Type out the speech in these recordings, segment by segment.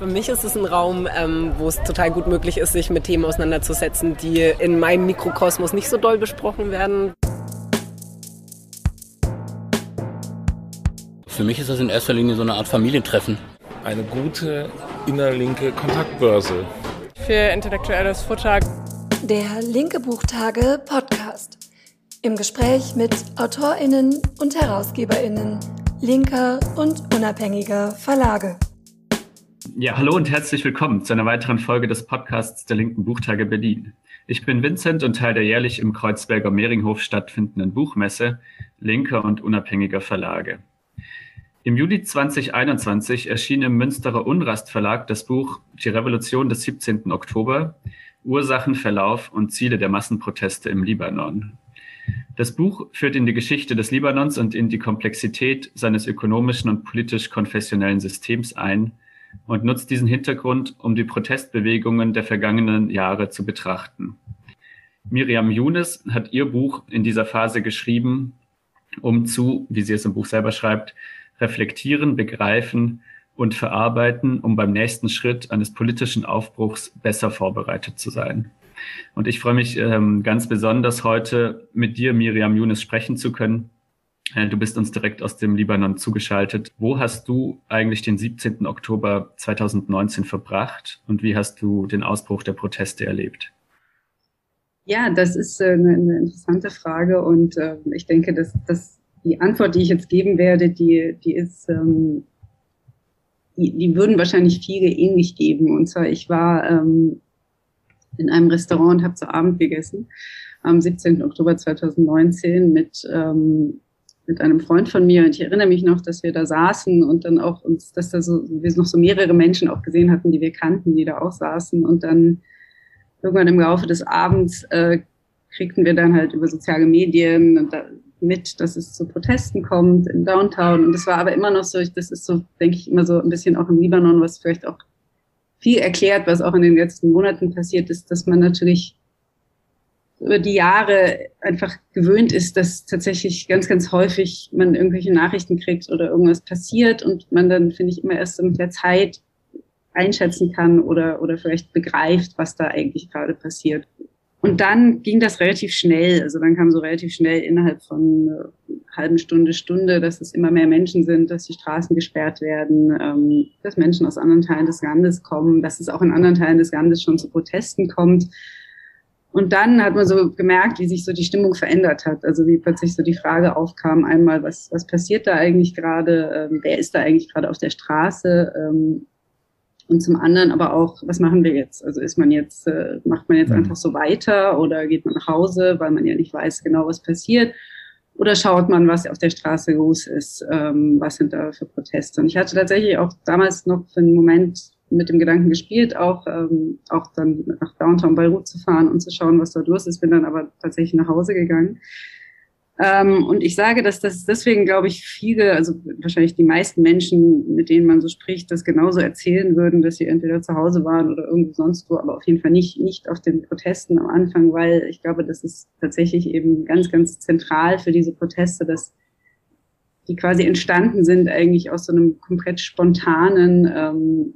Für mich ist es ein Raum, ähm, wo es total gut möglich ist, sich mit Themen auseinanderzusetzen, die in meinem Mikrokosmos nicht so doll besprochen werden. Für mich ist das in erster Linie so eine Art Familientreffen. Eine gute innerlinke Kontaktbörse. Für intellektuelles Futter. Der Linke Buchtage Podcast. Im Gespräch mit AutorInnen und HerausgeberInnen linker und unabhängiger Verlage. Ja, hallo und herzlich willkommen zu einer weiteren Folge des Podcasts der Linken Buchtage Berlin. Ich bin Vincent und Teil der jährlich im Kreuzberger Mehringhof stattfindenden Buchmesse linker und unabhängiger Verlage. Im Juli 2021 erschien im Münsterer Unrast Verlag das Buch Die Revolution des 17. Oktober, Ursachen, Verlauf und Ziele der Massenproteste im Libanon. Das Buch führt in die Geschichte des Libanons und in die Komplexität seines ökonomischen und politisch-konfessionellen Systems ein, und nutzt diesen Hintergrund, um die Protestbewegungen der vergangenen Jahre zu betrachten. Miriam Younes hat ihr Buch in dieser Phase geschrieben, um zu, wie sie es im Buch selber schreibt, reflektieren, begreifen und verarbeiten, um beim nächsten Schritt eines politischen Aufbruchs besser vorbereitet zu sein. Und ich freue mich ähm, ganz besonders heute mit dir, Miriam Younes, sprechen zu können, du bist uns direkt aus dem Libanon zugeschaltet. Wo hast du eigentlich den 17. Oktober 2019 verbracht und wie hast du den Ausbruch der Proteste erlebt? Ja, das ist äh, eine, eine interessante Frage und äh, ich denke, dass, dass die Antwort, die ich jetzt geben werde, die, die ist, ähm, die, die würden wahrscheinlich viele ähnlich geben. Und zwar, ich war ähm, in einem Restaurant und habe zu Abend gegessen am 17. Oktober 2019 mit ähm, mit einem Freund von mir und ich erinnere mich noch, dass wir da saßen und dann auch uns, dass da so, wir noch so mehrere Menschen auch gesehen hatten, die wir kannten, die da auch saßen. Und dann irgendwann im Laufe des Abends äh, kriegten wir dann halt über soziale Medien da, mit, dass es zu Protesten kommt in Downtown. Und es war aber immer noch so, das ist so, denke ich, immer so ein bisschen auch im Libanon, was vielleicht auch viel erklärt, was auch in den letzten Monaten passiert ist, dass man natürlich über die Jahre einfach gewöhnt ist, dass tatsächlich ganz, ganz häufig man irgendwelche Nachrichten kriegt oder irgendwas passiert und man dann, finde ich, immer erst mit der Zeit einschätzen kann oder, oder vielleicht begreift, was da eigentlich gerade passiert. Und dann ging das relativ schnell. Also dann kam so relativ schnell innerhalb von äh, halben Stunde, Stunde, dass es immer mehr Menschen sind, dass die Straßen gesperrt werden, ähm, dass Menschen aus anderen Teilen des Landes kommen, dass es auch in anderen Teilen des Landes schon zu Protesten kommt. Und dann hat man so gemerkt, wie sich so die Stimmung verändert hat. Also wie plötzlich so die Frage aufkam, einmal, was, was passiert da eigentlich gerade? Ähm, wer ist da eigentlich gerade auf der Straße? Ähm, und zum anderen aber auch, was machen wir jetzt? Also ist man jetzt, äh, macht man jetzt mhm. einfach so weiter oder geht man nach Hause, weil man ja nicht weiß genau, was passiert? Oder schaut man, was auf der Straße los ist? Ähm, was sind da für Proteste? Und ich hatte tatsächlich auch damals noch für einen Moment mit dem Gedanken gespielt, auch, ähm, auch dann nach Downtown Beirut zu fahren und zu schauen, was dort los ist, bin dann aber tatsächlich nach Hause gegangen. Ähm, und ich sage, dass das deswegen, glaube ich, viele, also wahrscheinlich die meisten Menschen, mit denen man so spricht, das genauso erzählen würden, dass sie entweder zu Hause waren oder irgendwo sonst wo, aber auf jeden Fall nicht, nicht auf den Protesten am Anfang, weil ich glaube, das ist tatsächlich eben ganz, ganz zentral für diese Proteste, dass die quasi entstanden sind eigentlich aus so einem komplett spontanen ähm,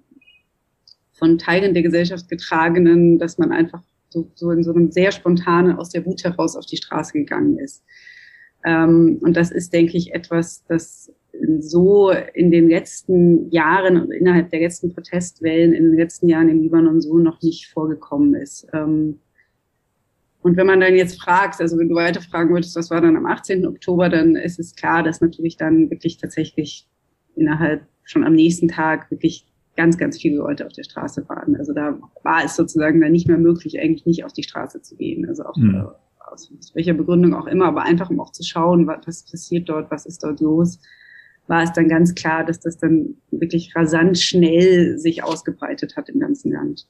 von Teilen der Gesellschaft getragenen, dass man einfach so, so in so einem sehr spontanen aus der Wut heraus auf die Straße gegangen ist. Ähm, und das ist, denke ich, etwas, das so in den letzten Jahren und innerhalb der letzten Protestwellen in den letzten Jahren im Libanon so noch nicht vorgekommen ist. Ähm, und wenn man dann jetzt fragt, also wenn du weiter fragen würdest, was war dann am 18. Oktober, dann ist es klar, dass natürlich dann wirklich tatsächlich innerhalb schon am nächsten Tag wirklich ganz, ganz viele Leute auf der Straße waren. Also da war es sozusagen dann nicht mehr möglich, eigentlich nicht auf die Straße zu gehen. Also auch mhm. aus, aus, welcher Begründung auch immer, aber einfach um auch zu schauen, was, was passiert dort, was ist dort los, war es dann ganz klar, dass das dann wirklich rasant schnell sich ausgebreitet hat im ganzen Land.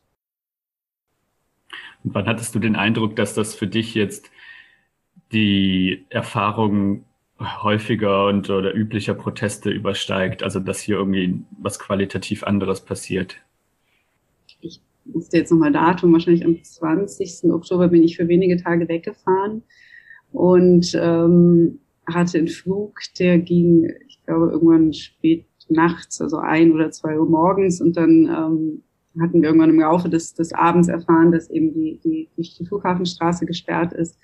Und wann hattest du den Eindruck, dass das für dich jetzt die Erfahrung häufiger und oder üblicher Proteste übersteigt, also dass hier irgendwie was qualitativ anderes passiert. Ich musste jetzt nochmal Datum, wahrscheinlich am 20. Oktober bin ich für wenige Tage weggefahren und ähm, hatte einen Flug, der ging, ich glaube, irgendwann spät nachts, also ein oder zwei Uhr morgens. Und dann ähm, hatten wir irgendwann im Laufe des, des Abends erfahren, dass eben die, die, die Flughafenstraße gesperrt ist.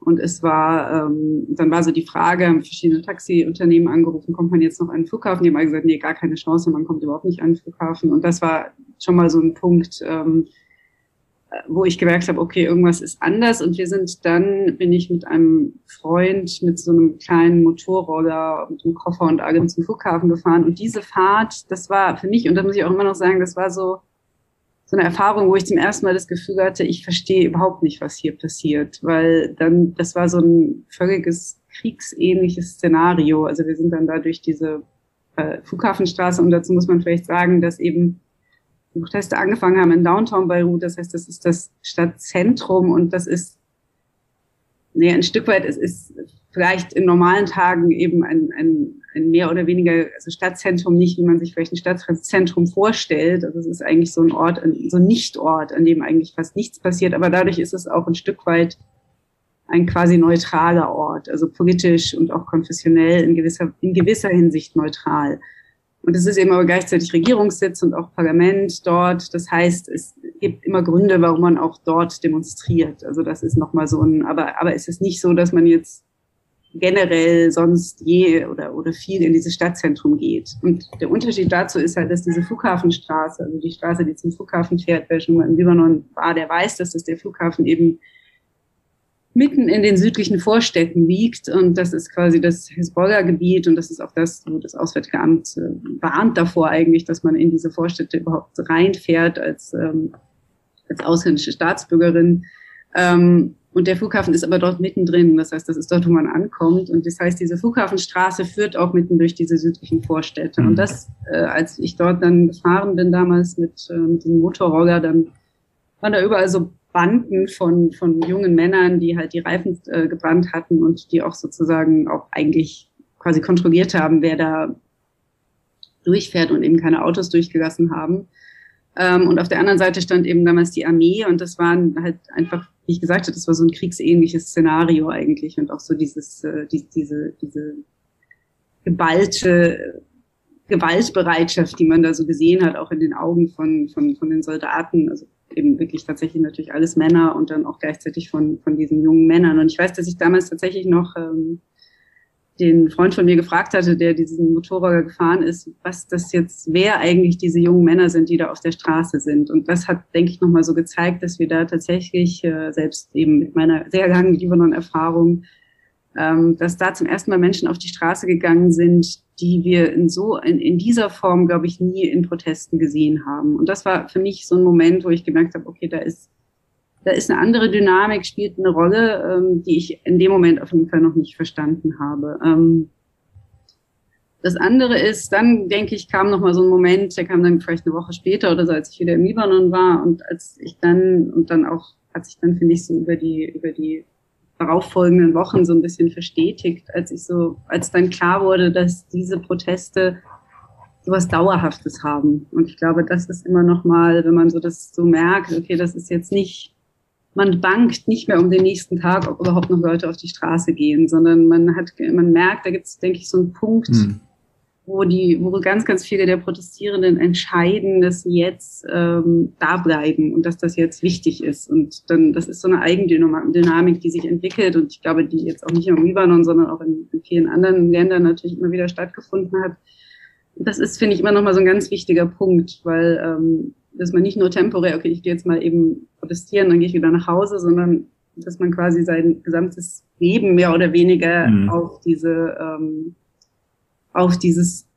Und es war, ähm, dann war so die Frage, haben verschiedene Taxiunternehmen angerufen, kommt man jetzt noch an den Flughafen? Die haben gesagt, nee, gar keine Chance, man kommt überhaupt nicht an den Flughafen. Und das war schon mal so ein Punkt, ähm, wo ich gemerkt habe, okay, irgendwas ist anders. Und wir sind dann, bin ich mit einem Freund mit so einem kleinen Motorroller mit einem Koffer und allem zum Flughafen gefahren. Und diese Fahrt, das war für mich, und da muss ich auch immer noch sagen, das war so, so eine Erfahrung, wo ich zum ersten Mal das Gefühl hatte, ich verstehe überhaupt nicht, was hier passiert, weil dann, das war so ein völliges kriegsähnliches Szenario. Also wir sind dann da durch diese äh, Flughafenstraße und dazu muss man vielleicht sagen, dass eben die Proteste angefangen haben in Downtown Beirut. Das heißt, das ist das Stadtzentrum und das ist nee, ein Stück weit, es ist vielleicht in normalen Tagen eben ein, ein, ein mehr oder weniger, also Stadtzentrum nicht, wie man sich vielleicht ein Stadtzentrum vorstellt. Also es ist eigentlich so ein Ort, so ein Nichtort, an dem eigentlich fast nichts passiert. Aber dadurch ist es auch ein Stück weit ein quasi neutraler Ort, also politisch und auch konfessionell in gewisser, in gewisser Hinsicht neutral. Und es ist eben aber gleichzeitig Regierungssitz und auch Parlament dort. Das heißt, es gibt immer Gründe, warum man auch dort demonstriert. Also das ist nochmal so ein, aber, aber es ist nicht so, dass man jetzt generell sonst je oder, oder viel in dieses Stadtzentrum geht. Und der Unterschied dazu ist halt, dass diese Flughafenstraße, also die Straße, die zum Flughafen fährt, wer schon mal im Libanon war, der weiß, dass das der Flughafen eben mitten in den südlichen Vorstädten liegt. Und das ist quasi das Hezbollah-Gebiet und das ist auch das, wo das Auswärtige Amt äh, warnt davor eigentlich, dass man in diese Vorstädte überhaupt reinfährt als, ähm, als ausländische Staatsbürgerin. Ähm, und der Flughafen ist aber dort mittendrin. Das heißt, das ist dort, wo man ankommt. Und das heißt, diese Flughafenstraße führt auch mitten durch diese südlichen Vorstädte. Und mhm. das, äh, als ich dort dann gefahren bin damals mit, äh, mit dem Motorroller, dann waren da überall so Banden von, von jungen Männern, die halt die Reifen äh, gebrannt hatten und die auch sozusagen auch eigentlich quasi kontrolliert haben, wer da durchfährt und eben keine Autos durchgelassen haben. Ähm, und auf der anderen Seite stand eben damals die Armee und das waren halt einfach, wie ich gesagt habe, das war so ein kriegsähnliches Szenario eigentlich und auch so dieses, äh, die, diese, diese geballte Gewaltbereitschaft, die man da so gesehen hat, auch in den Augen von, von, von den Soldaten. Also eben wirklich tatsächlich natürlich alles Männer und dann auch gleichzeitig von, von diesen jungen Männern. Und ich weiß, dass ich damals tatsächlich noch ähm, den Freund von mir gefragt hatte, der diesen Motorroller gefahren ist, was das jetzt, wer eigentlich diese jungen Männer sind, die da auf der Straße sind. Und das hat, denke ich, nochmal so gezeigt, dass wir da tatsächlich, äh, selbst eben mit meiner sehr langen Libanon-Erfahrung, dass da zum ersten Mal Menschen auf die Straße gegangen sind, die wir in so, in, in dieser Form, glaube ich, nie in Protesten gesehen haben. Und das war für mich so ein Moment, wo ich gemerkt habe, okay, da ist, da ist eine andere Dynamik, spielt eine Rolle, ähm, die ich in dem Moment auf jeden Fall noch nicht verstanden habe. Ähm, das andere ist, dann denke ich, kam noch mal so ein Moment, der kam dann vielleicht eine Woche später oder so, als ich wieder im Libanon war und als ich dann und dann auch hat sich dann finde ich so über die über die darauffolgenden Wochen so ein bisschen verstetigt, als ich so, als dann klar wurde, dass diese Proteste sowas Dauerhaftes haben. Und ich glaube, das ist immer noch mal, wenn man so das so merkt, okay, das ist jetzt nicht, man bangt nicht mehr um den nächsten Tag, ob überhaupt noch Leute auf die Straße gehen, sondern man hat, man merkt, da gibt es, denke ich, so einen Punkt, mhm wo die, wo ganz, ganz viele der Protestierenden entscheiden, dass sie jetzt ähm, da bleiben und dass das jetzt wichtig ist. Und dann, das ist so eine Eigendynamik, die sich entwickelt und ich glaube, die jetzt auch nicht nur im Libanon, sondern auch in, in vielen anderen Ländern natürlich immer wieder stattgefunden hat. Das ist, finde ich, immer nochmal so ein ganz wichtiger Punkt, weil ähm, dass man nicht nur temporär, okay, ich gehe jetzt mal eben protestieren, dann gehe ich wieder nach Hause, sondern dass man quasi sein gesamtes Leben mehr oder weniger mhm. auf diese ähm, auf dieses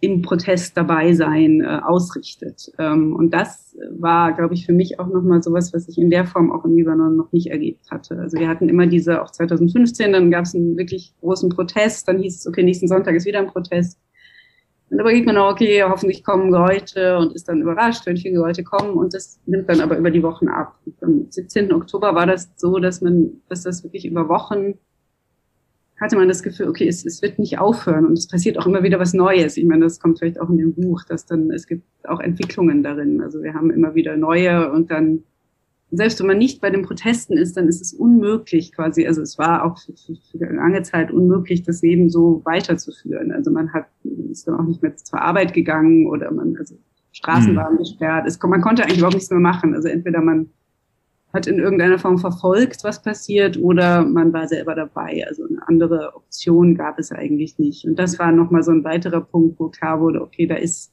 im Protest dabei sein äh, ausrichtet. Ähm, und das war, glaube ich, für mich auch nochmal sowas, was ich in der Form auch im Libanon noch nicht erlebt hatte. Also wir hatten immer diese, auch 2015, dann gab es einen wirklich großen Protest, dann hieß es, okay, nächsten Sonntag ist wieder ein Protest. Und dann überlegt man okay, hoffentlich kommen Leute und ist dann überrascht, wenn viele Leute kommen und das nimmt dann aber über die Wochen ab. Und am 17. Oktober war das so, dass man, dass das wirklich über Wochen hatte man das Gefühl, okay, es, es wird nicht aufhören und es passiert auch immer wieder was Neues. Ich meine, das kommt vielleicht auch in dem Buch, dass dann, es gibt auch Entwicklungen darin. Also wir haben immer wieder neue und dann selbst wenn man nicht bei den Protesten ist, dann ist es unmöglich quasi, also es war auch für, für, für lange Zeit unmöglich, das Leben so weiterzuführen. Also man hat, ist dann auch nicht mehr zur Arbeit gegangen oder man, also Straßen mhm. waren gesperrt. Es, man konnte eigentlich überhaupt nichts mehr machen. Also entweder man hat in irgendeiner Form verfolgt, was passiert, oder man war selber dabei. Also eine andere Option gab es eigentlich nicht. Und das war nochmal so ein weiterer Punkt, wo klar wurde, okay, da ist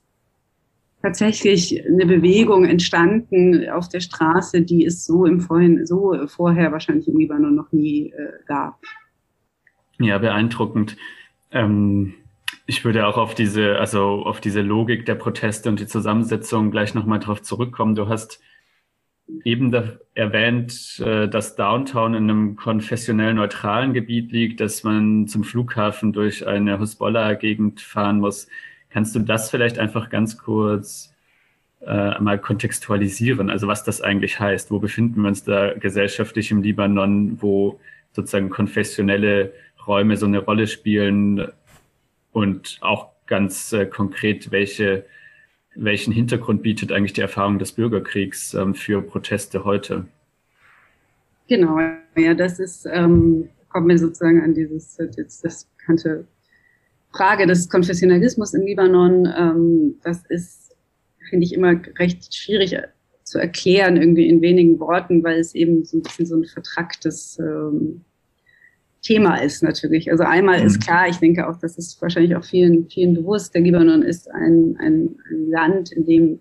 tatsächlich eine Bewegung entstanden auf der Straße, die es so im Vorhin, so vorher wahrscheinlich im Libanon noch nie äh, gab. Ja, beeindruckend. Ähm, ich würde auch auf diese, also auf diese Logik der Proteste und die Zusammensetzung gleich nochmal drauf zurückkommen. Du hast eben erwähnt, äh, dass Downtown in einem konfessionell neutralen Gebiet liegt, dass man zum Flughafen durch eine Hezbollah-Gegend fahren muss. Kannst du das vielleicht einfach ganz kurz äh, mal kontextualisieren? Also was das eigentlich heißt? Wo befinden wir uns da gesellschaftlich im Libanon, wo sozusagen konfessionelle Räume so eine Rolle spielen und auch ganz äh, konkret, welche welchen Hintergrund bietet eigentlich die Erfahrung des Bürgerkriegs ähm, für Proteste heute? Genau, ja, das ist, ähm, kommt mir sozusagen an dieses, jetzt das bekannte Frage des Konfessionalismus im Libanon. Ähm, das ist, finde ich, immer recht schwierig zu erklären, irgendwie in wenigen Worten, weil es eben so ein bisschen so ein vertracktes ähm, Thema ist natürlich. Also einmal ist mhm. klar, ich denke auch, das ist wahrscheinlich auch vielen, vielen bewusst, der Libanon ist ein, ein, ein Land, in dem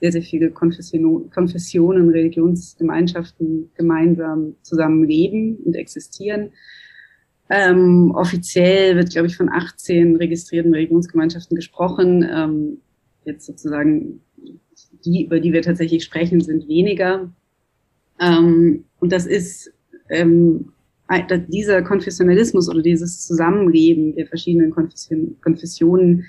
sehr, sehr viele Konfessionen, Konfessionen, Religionsgemeinschaften gemeinsam zusammenleben und existieren. Ähm, offiziell wird, glaube ich, von 18 registrierten Religionsgemeinschaften gesprochen. Ähm, jetzt sozusagen die, über die wir tatsächlich sprechen, sind weniger. Ähm, und das ist ähm, dieser Konfessionalismus oder dieses Zusammenleben der verschiedenen Konfessionen,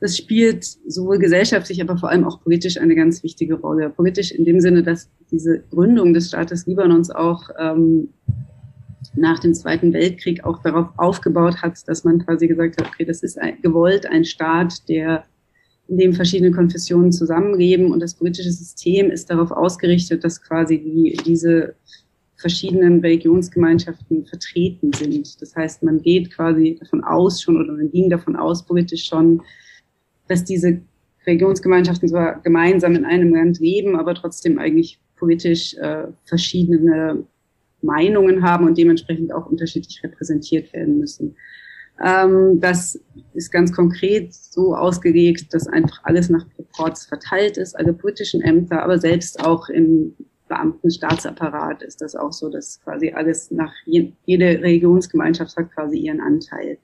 das spielt sowohl gesellschaftlich, aber vor allem auch politisch eine ganz wichtige Rolle. Politisch in dem Sinne, dass diese Gründung des Staates Libanons auch ähm, nach dem Zweiten Weltkrieg auch darauf aufgebaut hat, dass man quasi gesagt hat, okay, das ist ein, gewollt ein Staat, der in dem verschiedene Konfessionen zusammenleben und das politische System ist darauf ausgerichtet, dass quasi die, diese verschiedenen Religionsgemeinschaften vertreten sind. Das heißt, man geht quasi davon aus schon oder man ging davon aus politisch schon, dass diese Religionsgemeinschaften zwar gemeinsam in einem Land leben, aber trotzdem eigentlich politisch äh, verschiedene Meinungen haben und dementsprechend auch unterschiedlich repräsentiert werden müssen. Ähm, das ist ganz konkret so ausgelegt, dass einfach alles nach Proports verteilt ist, alle politischen Ämter, aber selbst auch in Beamtenstaatsapparat ist das auch so, dass quasi alles nach, jede Religionsgemeinschaft hat quasi ihren Anteil.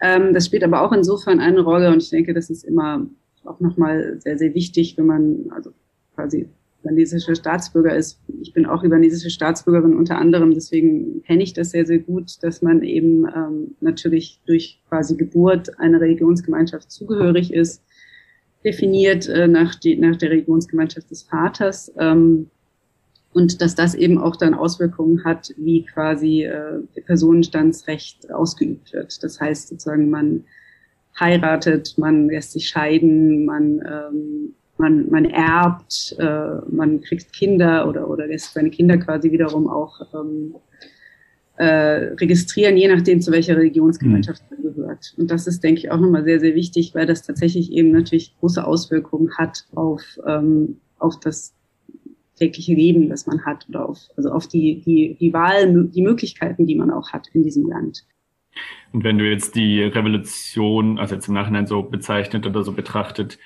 Ähm, das spielt aber auch insofern eine Rolle und ich denke, das ist immer auch nochmal sehr, sehr wichtig, wenn man also quasi libanesischer Staatsbürger ist. Ich bin auch libanesische Staatsbürgerin unter anderem, deswegen kenne ich das sehr, sehr gut, dass man eben ähm, natürlich durch quasi Geburt einer Religionsgemeinschaft zugehörig ist, definiert äh, nach, die, nach der Religionsgemeinschaft des Vaters. Ähm, und dass das eben auch dann Auswirkungen hat, wie quasi äh, Personenstandsrecht ausgeübt wird. Das heißt sozusagen, man heiratet, man lässt sich scheiden, man, ähm, man, man erbt, äh, man kriegt Kinder oder, oder lässt seine Kinder quasi wiederum auch ähm, äh, registrieren, je nachdem, zu welcher Religionsgemeinschaft man gehört. Und das ist, denke ich, auch nochmal sehr, sehr wichtig, weil das tatsächlich eben natürlich große Auswirkungen hat auf, ähm, auf das tägliche Leben, das man hat oder auf, also auf die, die, die Wahl, die Möglichkeiten, die man auch hat in diesem Land. Und wenn du jetzt die Revolution, also jetzt im Nachhinein so bezeichnet oder so betrachtet,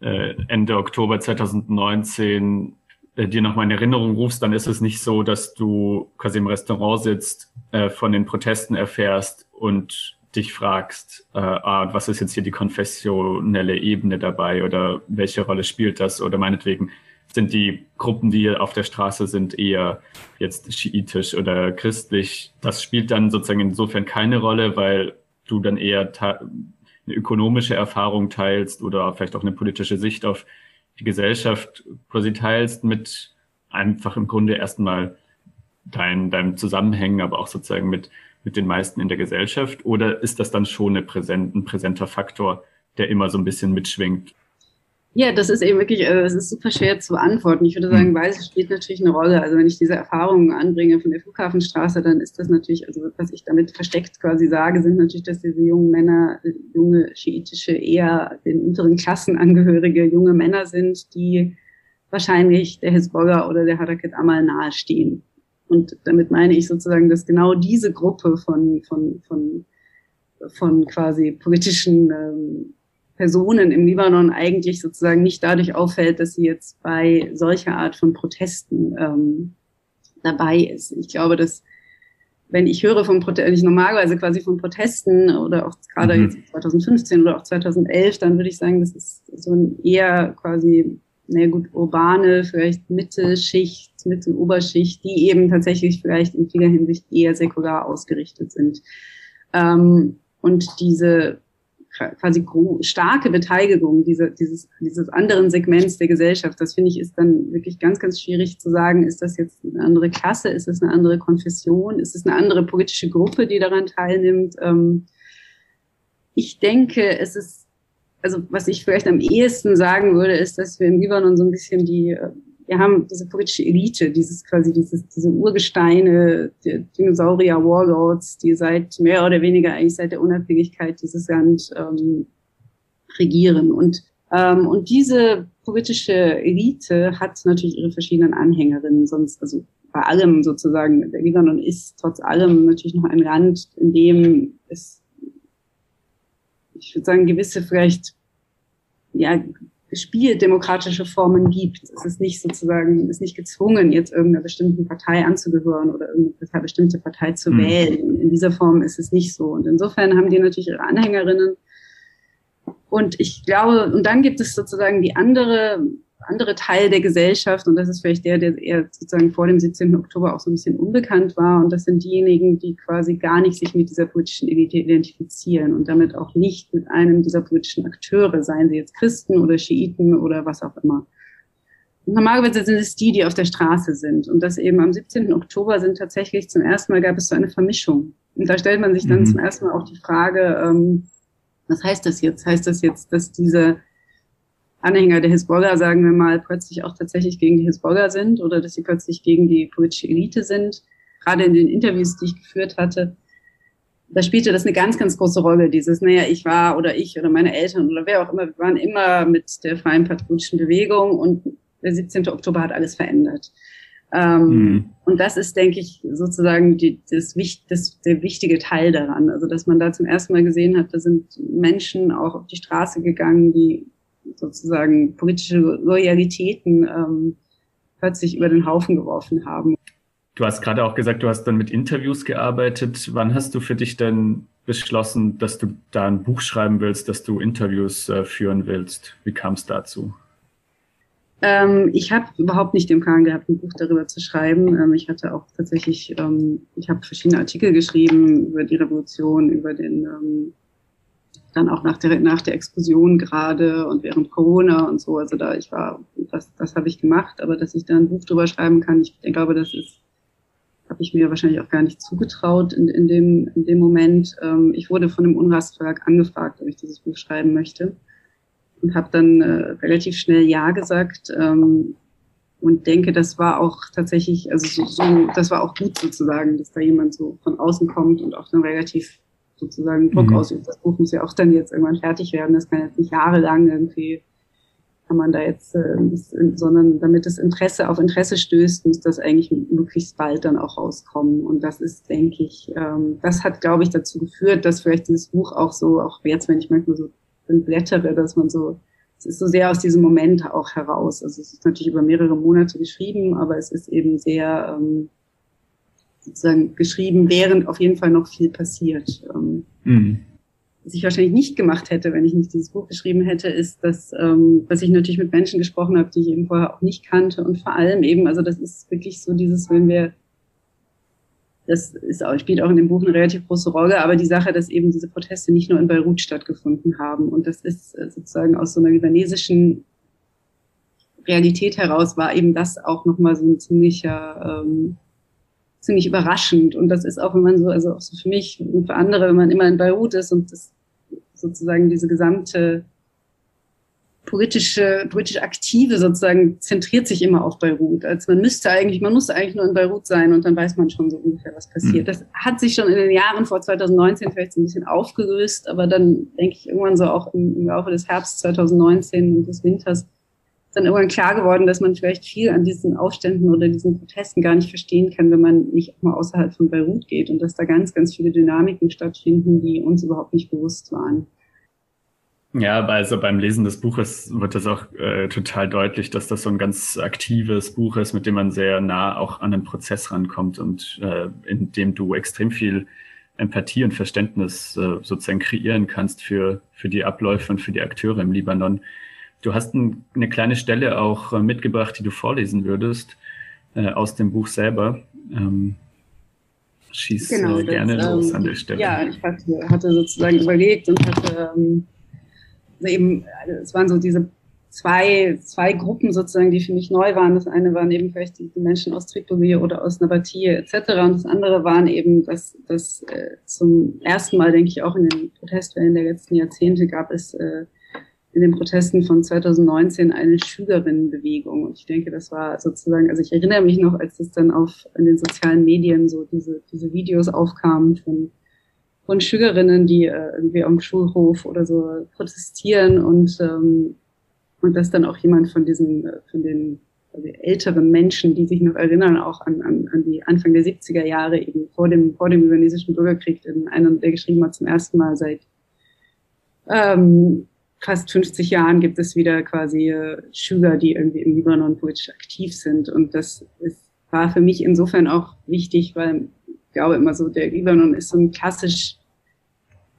äh, Ende Oktober 2019 äh, dir nochmal in Erinnerung rufst, dann ist es nicht so, dass du quasi im Restaurant sitzt, äh, von den Protesten erfährst und dich fragst, äh, ah, was ist jetzt hier die konfessionelle Ebene dabei oder welche Rolle spielt das oder meinetwegen sind die Gruppen, die auf der Straße sind, eher jetzt schiitisch oder christlich. Das spielt dann sozusagen insofern keine Rolle, weil du dann eher eine ökonomische Erfahrung teilst oder vielleicht auch eine politische Sicht auf die Gesellschaft quasi teilst mit einfach im Grunde erstmal dein, deinem Zusammenhängen, aber auch sozusagen mit, mit den meisten in der Gesellschaft? Oder ist das dann schon eine präsent, ein präsenter Faktor, der immer so ein bisschen mitschwingt? Ja, das ist eben wirklich, also es ist super schwer zu beantworten. Ich würde sagen, hm. Weiß spielt natürlich eine Rolle. Also wenn ich diese Erfahrungen anbringe von der Flughafenstraße, dann ist das natürlich, also was ich damit versteckt quasi sage, sind natürlich, dass diese jungen Männer, junge schiitische, eher den unteren Klassen angehörige junge Männer sind, die wahrscheinlich der Hezbollah oder der Harakat Amal nahestehen. Und damit meine ich sozusagen, dass genau diese Gruppe von, von, von, von quasi politischen ähm, Personen im Libanon eigentlich sozusagen nicht dadurch auffällt, dass sie jetzt bei solcher Art von Protesten ähm, dabei ist. Ich glaube, dass wenn ich höre von Protesten, ich normalerweise quasi von Protesten oder auch gerade mhm. jetzt 2015 oder auch 2011, dann würde ich sagen, das ist so ein eher quasi, naja gut, urbane, vielleicht Mittelschicht, Mitteloberschicht, die eben tatsächlich vielleicht in vieler Hinsicht eher säkular ausgerichtet sind. Ähm, und diese quasi starke Beteiligung dieser, dieses, dieses anderen Segments der Gesellschaft. Das finde ich ist dann wirklich ganz, ganz schwierig zu sagen, ist das jetzt eine andere Klasse, ist es eine andere Konfession, ist es eine andere politische Gruppe, die daran teilnimmt. Ähm, ich denke, es ist, also was ich vielleicht am ehesten sagen würde, ist, dass wir im Libanon so ein bisschen die äh, wir haben diese politische Elite, dieses quasi dieses, diese Urgesteine der Dinosaurier Warlords, die seit mehr oder weniger eigentlich seit der Unabhängigkeit dieses Land ähm, regieren. Und, ähm, und diese politische Elite hat natürlich ihre verschiedenen Anhängerinnen, sonst, also bei allem sozusagen, der Libanon ist trotz allem natürlich noch ein Land, in dem es, ich würde sagen, gewisse vielleicht ja, spieldemokratische Formen gibt. Es ist nicht sozusagen, es ist nicht gezwungen, jetzt irgendeiner bestimmten Partei anzugehören oder irgendeine bestimmte Partei zu mhm. wählen. In dieser Form ist es nicht so. Und insofern haben die natürlich ihre Anhängerinnen. Und ich glaube, und dann gibt es sozusagen die andere andere Teil der Gesellschaft, und das ist vielleicht der, der eher sozusagen vor dem 17. Oktober auch so ein bisschen unbekannt war, und das sind diejenigen, die quasi gar nicht sich mit dieser politischen Elite identifizieren und damit auch nicht mit einem dieser politischen Akteure, seien sie jetzt Christen oder Schiiten oder was auch immer. Und normalerweise sind es die, die auf der Straße sind. Und das eben am 17. Oktober sind tatsächlich zum ersten Mal gab es so eine Vermischung. Und da stellt man sich dann mhm. zum ersten Mal auch die Frage, ähm, was heißt das jetzt? Heißt das jetzt, dass diese Anhänger der Hisbollah, sagen wir mal, plötzlich auch tatsächlich gegen die Hisbollah sind oder dass sie plötzlich gegen die politische Elite sind. Gerade in den Interviews, die ich geführt hatte, da spielte das eine ganz, ganz große Rolle. Dieses, naja, ich war oder ich oder meine Eltern oder wer auch immer, wir waren immer mit der freien patriotischen Bewegung und der 17. Oktober hat alles verändert. Ähm, mhm. Und das ist, denke ich, sozusagen die, das, das, der wichtige Teil daran. Also, dass man da zum ersten Mal gesehen hat, da sind Menschen auch auf die Straße gegangen, die sozusagen politische Loyalitäten ähm, plötzlich über den Haufen geworfen haben. Du hast gerade auch gesagt, du hast dann mit Interviews gearbeitet. Wann hast du für dich denn beschlossen, dass du da ein Buch schreiben willst, dass du Interviews äh, führen willst? Wie kam es dazu? Ähm, ich habe überhaupt nicht den Plan gehabt, ein Buch darüber zu schreiben. Ähm, ich hatte auch tatsächlich, ähm, ich habe verschiedene Artikel geschrieben über die Revolution, über den ähm, dann auch nach der, nach der Explosion gerade und während Corona und so. Also da ich war, das, das habe ich gemacht, aber dass ich da ein Buch drüber schreiben kann, ich, ich glaube, das ist, habe ich mir wahrscheinlich auch gar nicht zugetraut in, in, dem, in dem Moment. Ähm, ich wurde von dem Unrast Verlag angefragt, ob ich dieses Buch schreiben möchte und habe dann äh, relativ schnell Ja gesagt. Ähm, und denke, das war auch tatsächlich, also so, so, das war auch gut sozusagen, dass da jemand so von außen kommt und auch dann relativ sozusagen Druck mhm. ausübt. Das Buch muss ja auch dann jetzt irgendwann fertig werden. Das kann jetzt nicht jahrelang irgendwie, kann man da jetzt, äh, sondern damit das Interesse auf Interesse stößt, muss das eigentlich möglichst bald dann auch rauskommen. Und das ist, denke ich, ähm, das hat, glaube ich, dazu geführt, dass vielleicht dieses Buch auch so, auch jetzt, wenn ich manchmal so blättere, dass man so, es ist so sehr aus diesem Moment auch heraus. Also es ist natürlich über mehrere Monate geschrieben, aber es ist eben sehr, ähm, sozusagen geschrieben, während auf jeden Fall noch viel passiert. Ähm, mhm. Was ich wahrscheinlich nicht gemacht hätte, wenn ich nicht dieses Buch geschrieben hätte, ist, dass, ähm, dass ich natürlich mit Menschen gesprochen habe, die ich eben vorher auch nicht kannte und vor allem eben, also das ist wirklich so dieses, wenn wir das ist auch, spielt auch in dem Buch eine relativ große Rolle, aber die Sache, dass eben diese Proteste nicht nur in Beirut stattgefunden haben. Und das ist äh, sozusagen aus so einer libanesischen Realität heraus war eben das auch nochmal so ein ziemlicher ähm, ziemlich überraschend. Und das ist auch, wenn man so, also auch so für mich und für andere, wenn man immer in Beirut ist und das sozusagen diese gesamte politische, politisch Aktive sozusagen zentriert sich immer auf Beirut. Als man müsste eigentlich, man muss eigentlich nur in Beirut sein und dann weiß man schon so ungefähr, was passiert. Mhm. Das hat sich schon in den Jahren vor 2019 vielleicht so ein bisschen aufgelöst, aber dann denke ich irgendwann so auch im, im Laufe des Herbst 2019 und des Winters dann irgendwann klar geworden, dass man vielleicht viel an diesen Aufständen oder diesen Protesten gar nicht verstehen kann, wenn man nicht auch mal außerhalb von Beirut geht und dass da ganz, ganz viele Dynamiken stattfinden, die uns überhaupt nicht bewusst waren. Ja, also beim Lesen des Buches wird das auch äh, total deutlich, dass das so ein ganz aktives Buch ist, mit dem man sehr nah auch an den Prozess rankommt und äh, in dem du extrem viel Empathie und Verständnis äh, sozusagen kreieren kannst für, für die Abläufe und für die Akteure im Libanon. Du hast ein, eine kleine Stelle auch äh, mitgebracht, die du vorlesen würdest äh, aus dem Buch selber. Ähm, schieß genau, äh, gerne das, los ähm, an der Stelle. Ja, ich hatte, hatte sozusagen überlegt und hatte ähm, also eben, also es waren so diese zwei, zwei Gruppen sozusagen, die für mich neu waren. Das eine waren eben vielleicht die, Menschen aus Tripoli oder aus Nabatie etc. Und das andere waren eben, dass, dass äh, zum ersten Mal, denke ich, auch in den Protestwellen der letzten Jahrzehnte gab es äh, in den Protesten von 2019 eine Schülerinnenbewegung. Und ich denke, das war sozusagen, also ich erinnere mich noch, als es dann auf in den sozialen Medien so diese, diese Videos aufkamen von von Schülerinnen, die äh, irgendwie am Schulhof oder so protestieren und, ähm, und dass dann auch jemand von diesen, von den also älteren Menschen, die sich noch erinnern, auch an, an, an die Anfang der 70er Jahre, eben vor dem, vor dem libanesischen Bürgerkrieg, in einem, der geschrieben hat, zum ersten Mal seit ähm, fast 50 Jahren gibt es wieder quasi äh, Schüler, die irgendwie im Libanon politisch aktiv sind. Und das ist, war für mich insofern auch wichtig, weil glaube immer so, der Libanon ist so ein klassisch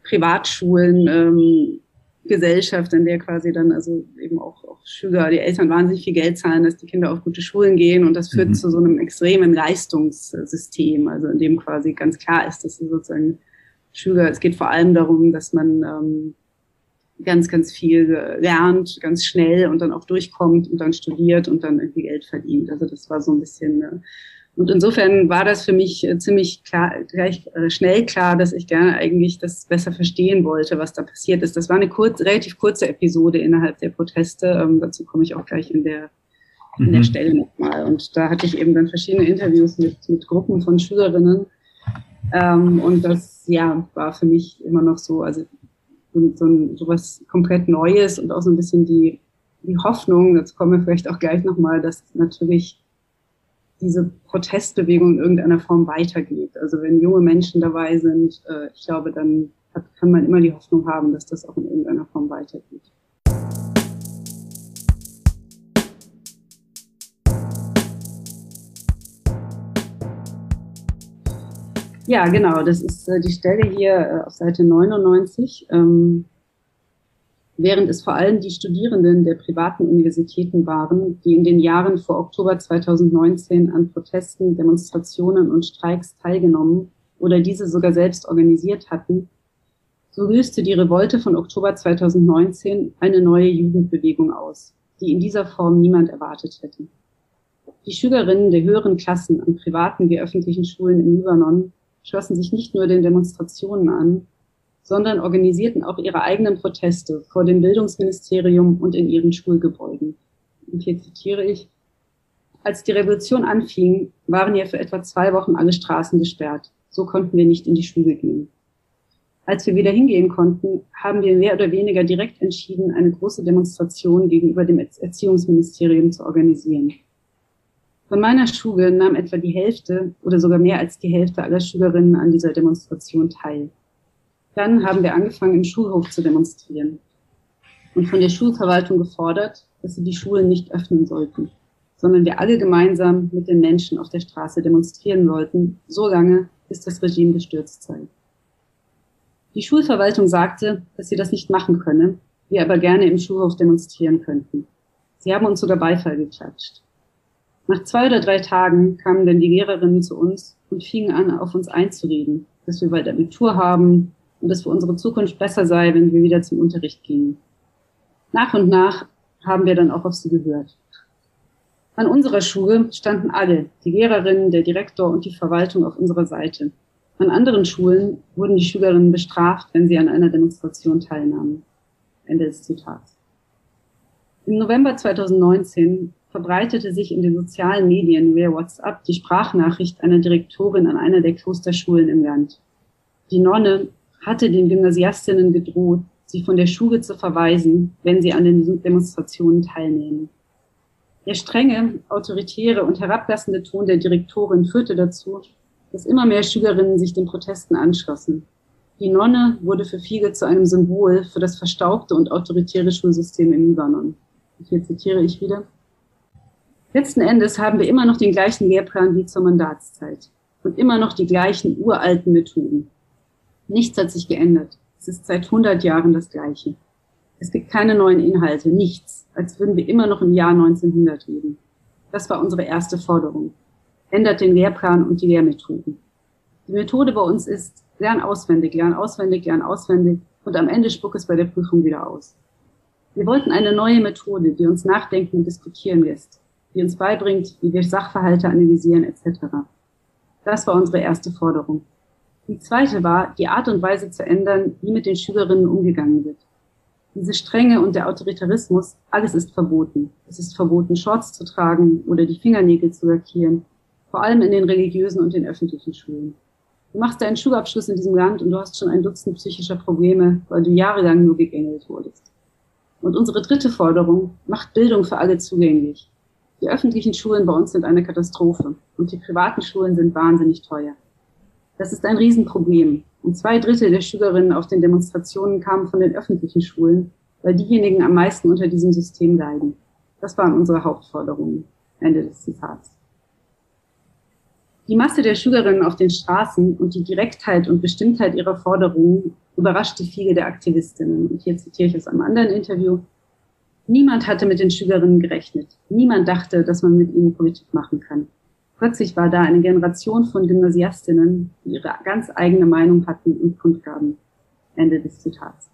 Privatschulen, ähm, Gesellschaft, in der quasi dann also eben auch, auch Schüler, die Eltern wahnsinnig viel Geld zahlen, dass die Kinder auf gute Schulen gehen und das führt mhm. zu so einem extremen Leistungssystem, also in dem quasi ganz klar ist, dass sie sozusagen Schüler, es geht vor allem darum, dass man ähm, ganz, ganz viel lernt, ganz schnell und dann auch durchkommt und dann studiert und dann irgendwie Geld verdient. Also das war so ein bisschen äh, und insofern war das für mich äh, ziemlich klar, gleich äh, schnell klar, dass ich gerne eigentlich das besser verstehen wollte, was da passiert ist. Das war eine kurz, relativ kurze Episode innerhalb der Proteste. Ähm, dazu komme ich auch gleich in der, in der mhm. Stelle nochmal. Und da hatte ich eben dann verschiedene Interviews mit, mit Gruppen von Schülerinnen. Ähm, und das, ja, war für mich immer noch so, also so, so, so was komplett Neues und auch so ein bisschen die, die Hoffnung, dazu kommen wir vielleicht auch gleich nochmal, dass natürlich diese Protestbewegung in irgendeiner Form weitergeht. Also wenn junge Menschen dabei sind, äh, ich glaube, dann hat, kann man immer die Hoffnung haben, dass das auch in irgendeiner Form weitergeht. Ja, genau, das ist äh, die Stelle hier äh, auf Seite 99. Ähm, während es vor allem die Studierenden der privaten Universitäten waren, die in den Jahren vor Oktober 2019 an Protesten, Demonstrationen und Streiks teilgenommen oder diese sogar selbst organisiert hatten, so löste die Revolte von Oktober 2019 eine neue Jugendbewegung aus, die in dieser Form niemand erwartet hätte. Die Schülerinnen der höheren Klassen an privaten wie öffentlichen Schulen im Libanon schlossen sich nicht nur den Demonstrationen an, sondern organisierten auch ihre eigenen Proteste vor dem Bildungsministerium und in ihren Schulgebäuden. Und hier zitiere ich, als die Revolution anfing, waren ja für etwa zwei Wochen alle Straßen gesperrt. So konnten wir nicht in die Schule gehen. Als wir wieder hingehen konnten, haben wir mehr oder weniger direkt entschieden, eine große Demonstration gegenüber dem Erziehungsministerium zu organisieren. Von meiner Schule nahm etwa die Hälfte oder sogar mehr als die Hälfte aller Schülerinnen an dieser Demonstration teil. Dann haben wir angefangen, im Schulhof zu demonstrieren und von der Schulverwaltung gefordert, dass sie die Schulen nicht öffnen sollten, sondern wir alle gemeinsam mit den Menschen auf der Straße demonstrieren wollten, so lange, bis das Regime gestürzt sei. Die Schulverwaltung sagte, dass sie das nicht machen könne, wir aber gerne im Schulhof demonstrieren könnten. Sie haben uns sogar Beifall geklatscht. Nach zwei oder drei Tagen kamen dann die Lehrerinnen zu uns und fingen an, auf uns einzureden, dass wir bald Abitur haben, und es für unsere Zukunft besser sei, wenn wir wieder zum Unterricht gingen. Nach und nach haben wir dann auch auf sie gehört. An unserer Schule standen alle, die Lehrerinnen, der Direktor und die Verwaltung auf unserer Seite. An anderen Schulen wurden die Schülerinnen bestraft, wenn sie an einer Demonstration teilnahmen. Ende des Zitats. Im November 2019 verbreitete sich in den sozialen Medien via WhatsApp die Sprachnachricht einer Direktorin an einer der Klosterschulen im Land. Die Nonne hatte den Gymnasiastinnen gedroht, sie von der Schule zu verweisen, wenn sie an den Demonstrationen teilnehmen. Der strenge, autoritäre und herablassende Ton der Direktorin führte dazu, dass immer mehr Schülerinnen sich den Protesten anschlossen. Die Nonne wurde für viele zu einem Symbol für das verstaubte und autoritäre Schulsystem im Libanon. Hier zitiere ich wieder. Letzten Endes haben wir immer noch den gleichen Lehrplan wie zur Mandatszeit und immer noch die gleichen uralten Methoden. Nichts hat sich geändert. Es ist seit 100 Jahren das Gleiche. Es gibt keine neuen Inhalte, nichts, als würden wir immer noch im Jahr 1900 leben. Das war unsere erste Forderung. Ändert den Lehrplan und die Lehrmethoden. Die Methode bei uns ist, lern auswendig, lern auswendig, lern auswendig und am Ende spuck es bei der Prüfung wieder aus. Wir wollten eine neue Methode, die uns nachdenken und diskutieren lässt, die uns beibringt, wie wir Sachverhalte analysieren etc. Das war unsere erste Forderung. Die zweite war, die Art und Weise zu ändern, wie mit den Schülerinnen umgegangen wird. Diese Strenge und der Autoritarismus, alles ist verboten. Es ist verboten, Shorts zu tragen oder die Fingernägel zu lackieren, vor allem in den religiösen und den öffentlichen Schulen. Du machst deinen Schulabschluss in diesem Land und du hast schon ein Dutzend psychischer Probleme, weil du jahrelang nur gegängelt wurdest. Und unsere dritte Forderung macht Bildung für alle zugänglich. Die öffentlichen Schulen bei uns sind eine Katastrophe und die privaten Schulen sind wahnsinnig teuer. Das ist ein Riesenproblem. Und zwei Drittel der Schülerinnen auf den Demonstrationen kamen von den öffentlichen Schulen, weil diejenigen am meisten unter diesem System leiden. Das waren unsere Hauptforderungen. Ende des Zitats. Die Masse der Schülerinnen auf den Straßen und die Direktheit und Bestimmtheit ihrer Forderungen überraschte viele der Aktivistinnen. Und hier zitiere ich aus einem anderen Interview. Niemand hatte mit den Schülerinnen gerechnet. Niemand dachte, dass man mit ihnen Politik machen kann. Plötzlich war da eine Generation von Gymnasiastinnen, die ihre ganz eigene Meinung hatten und kundgaben. Ende des Zitats.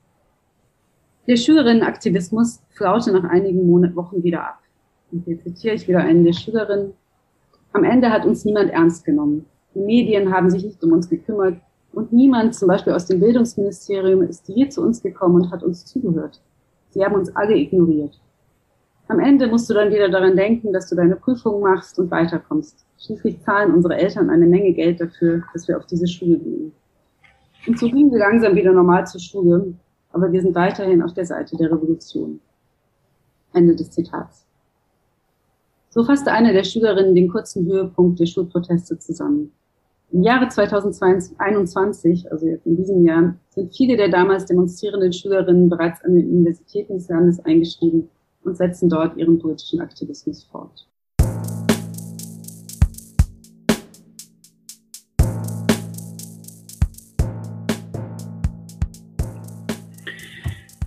Der Schülerinnenaktivismus flaute nach einigen Monaten, Wochen wieder ab. Und hier zitiere ich wieder einen der Schülerinnen. Am Ende hat uns niemand ernst genommen. Die Medien haben sich nicht um uns gekümmert und niemand, zum Beispiel aus dem Bildungsministerium, ist je zu uns gekommen und hat uns zugehört. Sie haben uns alle ignoriert. Am Ende musst du dann wieder daran denken, dass du deine Prüfung machst und weiterkommst. Schließlich zahlen unsere Eltern eine Menge Geld dafür, dass wir auf diese Schule gehen. Und so gehen wir langsam wieder normal zur Schule, aber wir sind weiterhin auf der Seite der Revolution. Ende des Zitats. So fasste eine der Schülerinnen den kurzen Höhepunkt der Schulproteste zusammen. Im Jahre 2021, also jetzt in diesem Jahr, sind viele der damals demonstrierenden Schülerinnen bereits an den Universitäten des Landes eingeschrieben und setzen dort ihren politischen Aktivismus fort.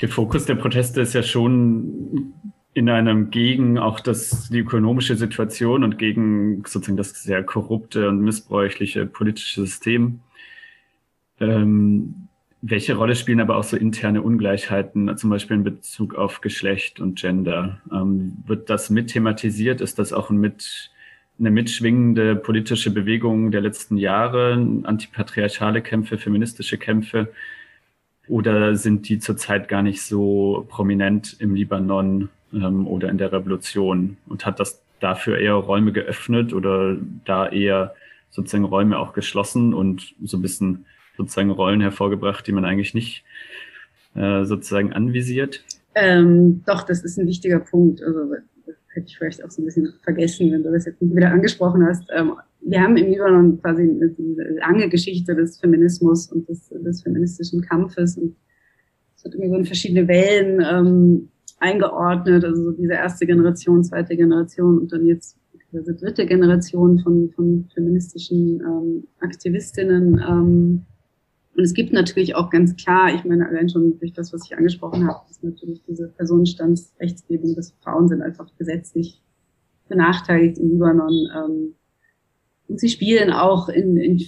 Der Fokus der Proteste ist ja schon in einem gegen auch das, die ökonomische Situation und gegen sozusagen das sehr korrupte und missbräuchliche politische System. Ähm, welche Rolle spielen aber auch so interne Ungleichheiten, zum Beispiel in Bezug auf Geschlecht und Gender? Ähm, wird das mit thematisiert? Ist das auch ein mit, eine mitschwingende politische Bewegung der letzten Jahre, antipatriarchale Kämpfe, feministische Kämpfe? Oder sind die zurzeit gar nicht so prominent im Libanon ähm, oder in der Revolution? Und hat das dafür eher Räume geöffnet oder da eher sozusagen Räume auch geschlossen und so ein bisschen sozusagen Rollen hervorgebracht, die man eigentlich nicht äh, sozusagen anvisiert? Ähm, doch, das ist ein wichtiger Punkt. Also das hätte ich vielleicht auch so ein bisschen vergessen, wenn du das jetzt nicht wieder angesprochen hast. Ähm, wir haben im Libanon quasi eine, lange Geschichte des Feminismus und des, des feministischen Kampfes und es wird immer so in verschiedene Wellen ähm, eingeordnet, also so diese erste Generation, zweite Generation und dann jetzt diese dritte Generation von, von feministischen ähm, Aktivistinnen. Ähm, und es gibt natürlich auch ganz klar, ich meine, allein schon durch das, was ich angesprochen habe, ist natürlich diese Personenstandsrechtsgebung, dass Frauen sind einfach gesetzlich benachteiligt im Libanon. Ähm, und sie spielen auch in, in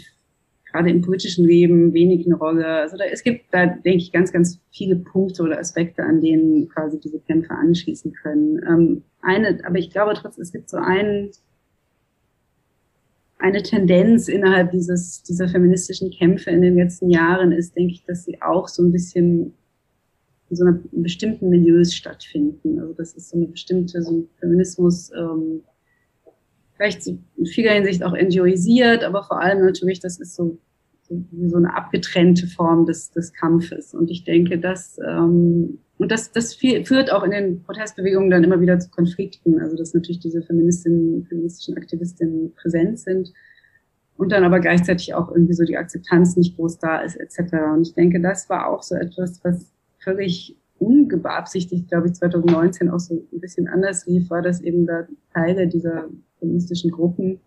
gerade im politischen Leben wenig eine Rolle. Also da, es gibt da, denke ich, ganz, ganz viele Punkte oder Aspekte, an denen quasi diese Kämpfe anschließen können. Ähm, eine, aber ich glaube trotzdem, es gibt so einen, eine Tendenz innerhalb dieses, dieser feministischen Kämpfe in den letzten Jahren ist, denke ich, dass sie auch so ein bisschen in so einer bestimmten Milieus stattfinden. Also das ist so eine bestimmte, so ein Feminismus, ähm, vielleicht in vieler Hinsicht auch NGOisiert, aber vor allem natürlich, das ist so, so, eine abgetrennte Form des, des Kampfes. Und ich denke, dass ähm, und das, das führt auch in den Protestbewegungen dann immer wieder zu Konflikten. Also dass natürlich diese Feministinnen, feministischen Aktivistinnen präsent sind und dann aber gleichzeitig auch irgendwie so die Akzeptanz nicht groß da ist etc. Und ich denke, das war auch so etwas, was völlig ungebeabsichtigt, glaube ich, 2019 auch so ein bisschen anders lief, war, dass eben da Teile dieser feministischen Gruppen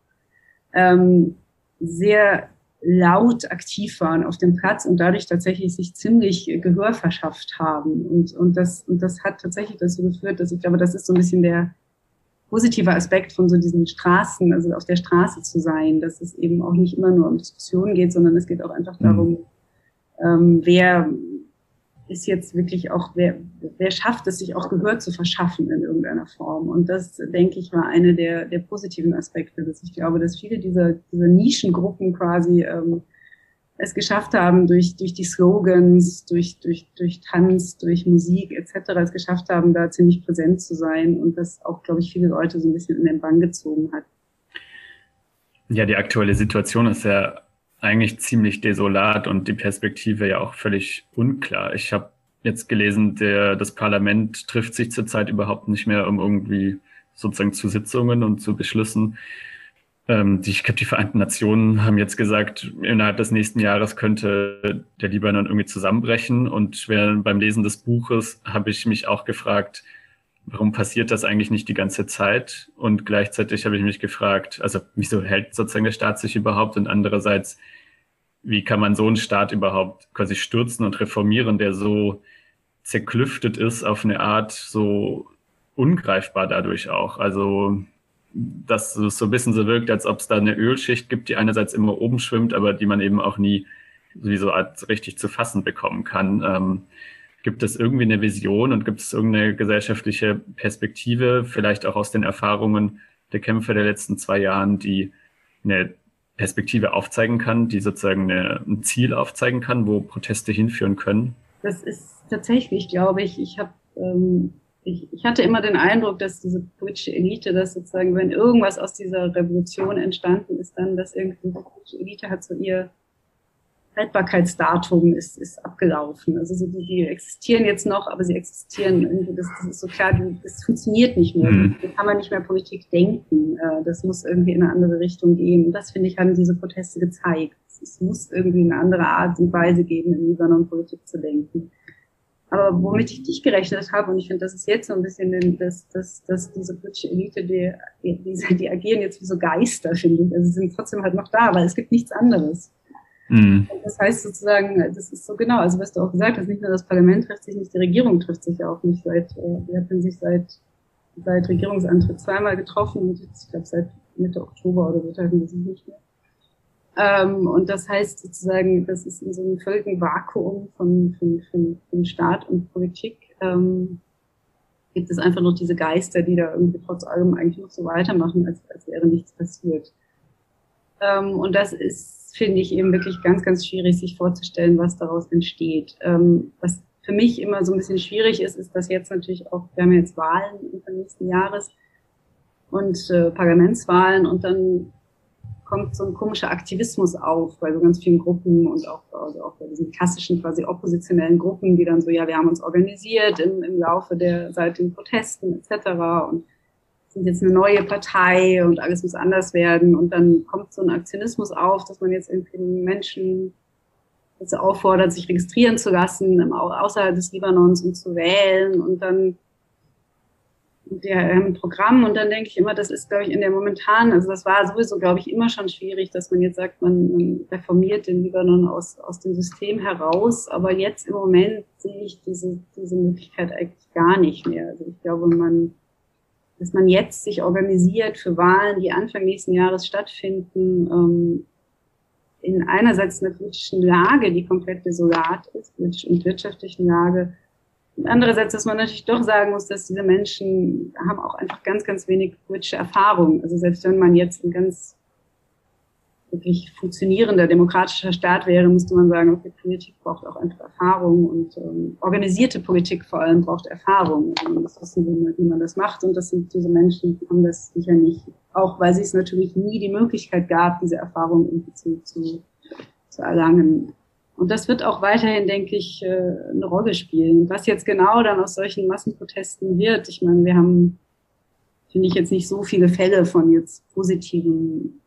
ähm, sehr laut aktiv waren auf dem Platz und dadurch tatsächlich sich ziemlich Gehör verschafft haben. Und, und, das, und das hat tatsächlich dazu geführt, dass ich glaube, das ist so ein bisschen der positive Aspekt von so diesen Straßen, also auf der Straße zu sein, dass es eben auch nicht immer nur um Diskussionen geht, sondern es geht auch einfach mhm. darum, ähm, wer ist jetzt wirklich auch, wer, wer schafft es, sich auch Gehör zu verschaffen in irgendeiner Form. Und das, denke ich, war eine der, der positiven Aspekte, dass ich glaube, dass viele dieser, dieser Nischengruppen quasi ähm, es geschafft haben, durch, durch die Slogans, durch, durch, durch Tanz, durch Musik etc. es geschafft haben, da ziemlich präsent zu sein und das auch, glaube ich, viele Leute so ein bisschen in den Bann gezogen hat. Ja, die aktuelle Situation ist ja eigentlich ziemlich desolat und die Perspektive ja auch völlig unklar. Ich habe jetzt gelesen, der, das Parlament trifft sich zurzeit überhaupt nicht mehr, um irgendwie sozusagen zu Sitzungen und zu Beschlüssen. Ähm, die, ich glaube, die Vereinten Nationen haben jetzt gesagt, innerhalb des nächsten Jahres könnte der Libanon irgendwie zusammenbrechen. Und während, beim Lesen des Buches habe ich mich auch gefragt, warum passiert das eigentlich nicht die ganze Zeit? Und gleichzeitig habe ich mich gefragt, also wieso hält sozusagen der Staat sich überhaupt? Und andererseits, wie kann man so einen Staat überhaupt quasi stürzen und reformieren, der so zerklüftet ist auf eine Art so ungreifbar dadurch auch? Also, dass es so ein bisschen so wirkt, als ob es da eine Ölschicht gibt, die einerseits immer oben schwimmt, aber die man eben auch nie sowieso richtig zu fassen bekommen kann. Ähm, Gibt es irgendwie eine Vision und gibt es irgendeine gesellschaftliche Perspektive, vielleicht auch aus den Erfahrungen der Kämpfe der letzten zwei Jahren, die eine Perspektive aufzeigen kann, die sozusagen eine, ein Ziel aufzeigen kann, wo Proteste hinführen können? Das ist tatsächlich, glaube ich, ich habe ähm, ich, ich hatte immer den Eindruck, dass diese politische Elite, dass sozusagen, wenn irgendwas aus dieser Revolution entstanden ist, dann, dass irgendwie die politische Elite hat so ihr Haltbarkeitsdatum ist, ist abgelaufen. Also so die, die existieren jetzt noch, aber sie existieren irgendwie, das, das ist so klar, das funktioniert nicht mehr. Mhm. Da kann man nicht mehr Politik denken. Äh, das muss irgendwie in eine andere Richtung gehen. Und das, finde ich, haben diese Proteste gezeigt. Es muss irgendwie eine andere Art und Weise geben, in Libanon Politik zu denken. Aber womit ich dich gerechnet habe, und ich finde, das ist jetzt so ein bisschen, dass, dass, dass diese politische Elite, die, die, die agieren jetzt wie so Geister, finde ich. Also sie sind trotzdem halt noch da, weil es gibt nichts anderes. Mhm. Das heißt sozusagen, das ist so genau, also was du auch gesagt hast, nicht nur das Parlament trifft sich nicht, die Regierung trifft sich auch nicht seit, äh, wir hatten sich seit, seit Regierungsantritt zweimal getroffen und jetzt, ich glaube seit Mitte Oktober oder so treffen wir sich nicht mehr. Ähm, und das heißt sozusagen, das ist in so einem völligen Vakuum von, von, von, von Staat und Politik, ähm, gibt es einfach noch diese Geister, die da irgendwie trotz allem eigentlich noch so weitermachen, als, als wäre nichts passiert. Ähm, und das ist finde ich eben wirklich ganz, ganz schwierig, sich vorzustellen, was daraus entsteht. Ähm, was für mich immer so ein bisschen schwierig ist, ist, dass jetzt natürlich auch, wir haben jetzt Wahlen Anfang nächsten Jahres und äh, Parlamentswahlen und dann kommt so ein komischer Aktivismus auf bei so ganz vielen Gruppen und auch, also auch bei diesen klassischen quasi oppositionellen Gruppen, die dann so, ja, wir haben uns organisiert im, im Laufe der, seit den Protesten etc. und sind jetzt eine neue Partei und alles muss anders werden. Und dann kommt so ein Aktionismus auf, dass man jetzt irgendwie Menschen dazu auffordert, sich registrieren zu lassen, außerhalb des Libanons und zu wählen. Und dann haben ein Programm und dann denke ich immer, das ist, glaube ich, in der momentanen, also das war sowieso, glaube ich, immer schon schwierig, dass man jetzt sagt, man, man reformiert den Libanon aus, aus dem System heraus, aber jetzt im Moment sehe ich diese, diese Möglichkeit eigentlich gar nicht mehr. Also ich glaube, man, dass man jetzt sich organisiert für Wahlen, die Anfang nächsten Jahres stattfinden, ähm, in einerseits einer politischen Lage, die komplett desolat ist, politisch und wirtschaftlichen Lage, und andererseits, dass man natürlich doch sagen muss, dass diese Menschen haben auch einfach ganz, ganz wenig politische Erfahrung. Also selbst wenn man jetzt ein ganz wirklich funktionierender demokratischer Staat wäre, müsste man sagen, okay, Politik braucht auch einfach Erfahrung und ähm, organisierte Politik vor allem braucht Erfahrung. Man muss wissen, man, wie man das macht und das sind diese Menschen, die haben das sicher nicht. Auch weil sie es natürlich nie die Möglichkeit gab, diese Erfahrung irgendwie zu, zu, zu erlangen. Und das wird auch weiterhin, denke ich, äh, eine Rolle spielen. Was jetzt genau dann aus solchen Massenprotesten wird, ich meine, wir haben, finde ich, jetzt nicht so viele Fälle von jetzt positiven,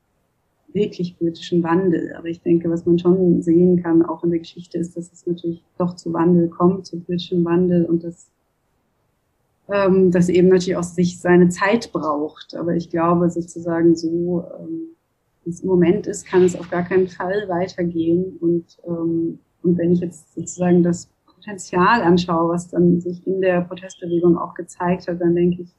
wirklich politischen Wandel. Aber ich denke, was man schon sehen kann, auch in der Geschichte, ist, dass es natürlich doch zu Wandel kommt, zu politischem Wandel und dass ähm, das eben natürlich auch sich seine Zeit braucht. Aber ich glaube sozusagen so, ähm, wie es im Moment ist, kann es auf gar keinen Fall weitergehen. Und, ähm, und wenn ich jetzt sozusagen das Potenzial anschaue, was dann sich in der Protestbewegung auch gezeigt hat, dann denke ich,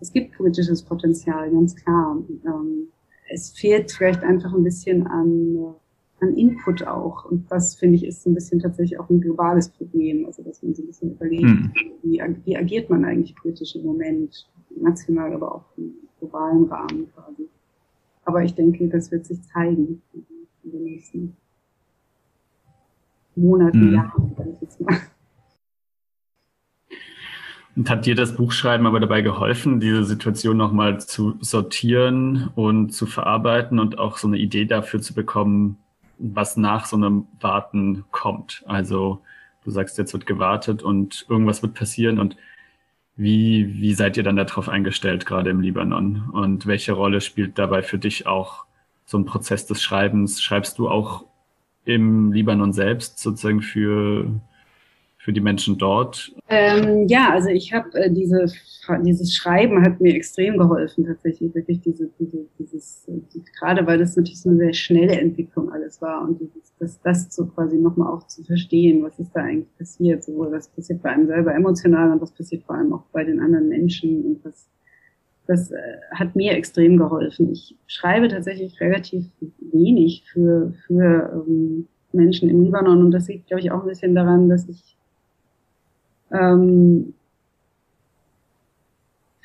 es gibt politisches Potenzial, ganz klar. Ähm, es fehlt vielleicht einfach ein bisschen an, an Input auch. Und das, finde ich, ist so ein bisschen tatsächlich auch ein globales Problem. Also, dass man so ein bisschen überlegt, hm. wie, wie agiert man eigentlich politisch im Moment, national, aber auch im globalen Rahmen quasi. Aber ich denke, das wird sich zeigen in den nächsten Monaten, mhm. Jahren, sage ich jetzt mal. Und hat dir das Buchschreiben aber dabei geholfen, diese Situation nochmal zu sortieren und zu verarbeiten und auch so eine Idee dafür zu bekommen, was nach so einem Warten kommt? Also du sagst, jetzt wird gewartet und irgendwas wird passieren und wie, wie seid ihr dann darauf eingestellt, gerade im Libanon? Und welche Rolle spielt dabei für dich auch so ein Prozess des Schreibens? Schreibst du auch im Libanon selbst sozusagen für für die Menschen dort? Ähm, ja, also ich habe äh, diese, dieses Schreiben hat mir extrem geholfen tatsächlich, wirklich diese, diese dieses, die, gerade weil das natürlich so eine sehr schnelle Entwicklung alles war und dieses, das, das so quasi nochmal auch zu verstehen, was ist da eigentlich passiert, sowohl was passiert bei einem selber emotional und was passiert vor allem auch bei den anderen Menschen und was das äh, hat mir extrem geholfen. Ich schreibe tatsächlich relativ wenig für, für ähm, Menschen im Libanon und das liegt, glaube ich, auch ein bisschen daran, dass ich ähm,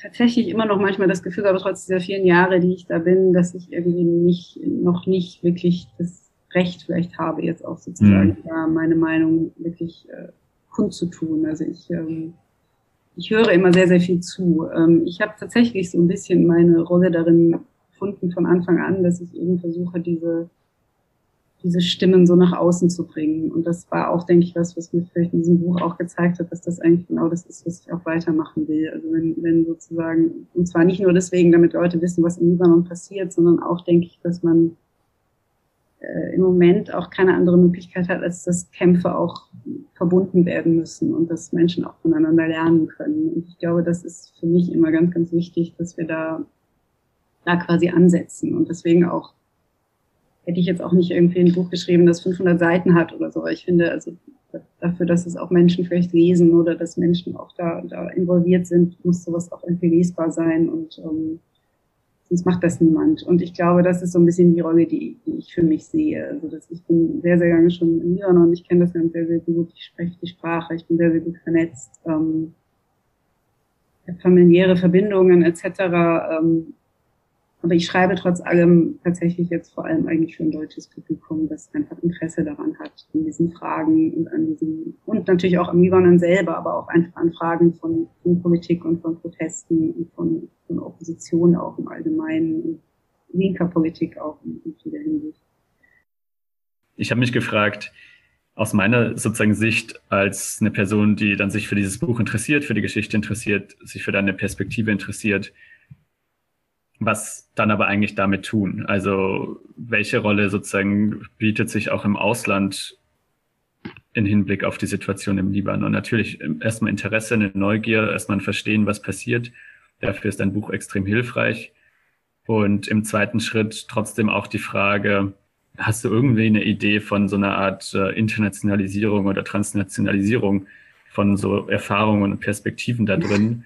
tatsächlich immer noch manchmal das Gefühl habe, trotz dieser vielen Jahre, die ich da bin, dass ich irgendwie nicht, noch nicht wirklich das Recht vielleicht habe, jetzt auch sozusagen mhm. da meine Meinung wirklich äh, kundzutun. Also ich, ähm, ich höre immer sehr, sehr viel zu. Ähm, ich habe tatsächlich so ein bisschen meine Rolle darin gefunden von Anfang an, dass ich eben versuche, diese diese Stimmen so nach außen zu bringen. Und das war auch, denke ich, was, was mir vielleicht in diesem Buch auch gezeigt hat, dass das eigentlich genau das ist, was ich auch weitermachen will. Also wenn, wenn sozusagen, und zwar nicht nur deswegen, damit Leute wissen, was im Libanon passiert, sondern auch, denke ich, dass man äh, im Moment auch keine andere Möglichkeit hat, als dass Kämpfe auch verbunden werden müssen und dass Menschen auch voneinander lernen können. Und ich glaube, das ist für mich immer ganz, ganz wichtig, dass wir da, da quasi ansetzen und deswegen auch hätte ich jetzt auch nicht irgendwie ein Buch geschrieben, das 500 Seiten hat oder so. Ich finde, also dafür, dass es auch Menschen vielleicht lesen oder dass Menschen auch da, da involviert sind, muss sowas auch irgendwie lesbar sein und ähm, sonst macht das niemand. Und ich glaube, das ist so ein bisschen die Rolle, die, die ich für mich sehe. Also dass ich bin sehr, sehr lange schon in Libanon, ich kenne das ganz sehr, sehr gut, ich spreche die Sprache, ich bin sehr, sehr gut vernetzt. Ähm, familiäre Verbindungen etc. Ähm, aber ich schreibe trotz allem tatsächlich jetzt vor allem eigentlich für ein deutsches Publikum, das einfach Interesse daran hat, an diesen Fragen und an diesen, und natürlich auch am Libanon selber, aber auch einfach an Fragen von, von Politik und von Protesten und von, von Opposition auch im Allgemeinen und linker Politik auch in, in vieler Hinsicht. Ich habe mich gefragt, aus meiner sozusagen Sicht als eine Person, die dann sich für dieses Buch interessiert, für die Geschichte interessiert, sich für deine Perspektive interessiert, was dann aber eigentlich damit tun? Also welche Rolle sozusagen bietet sich auch im Ausland in Hinblick auf die Situation im Libanon? Natürlich erstmal Interesse, eine Neugier, erstmal ein Verstehen, was passiert. Dafür ist ein Buch extrem hilfreich. Und im zweiten Schritt trotzdem auch die Frage, hast du irgendwie eine Idee von so einer Art äh, Internationalisierung oder Transnationalisierung von so Erfahrungen und Perspektiven da drin?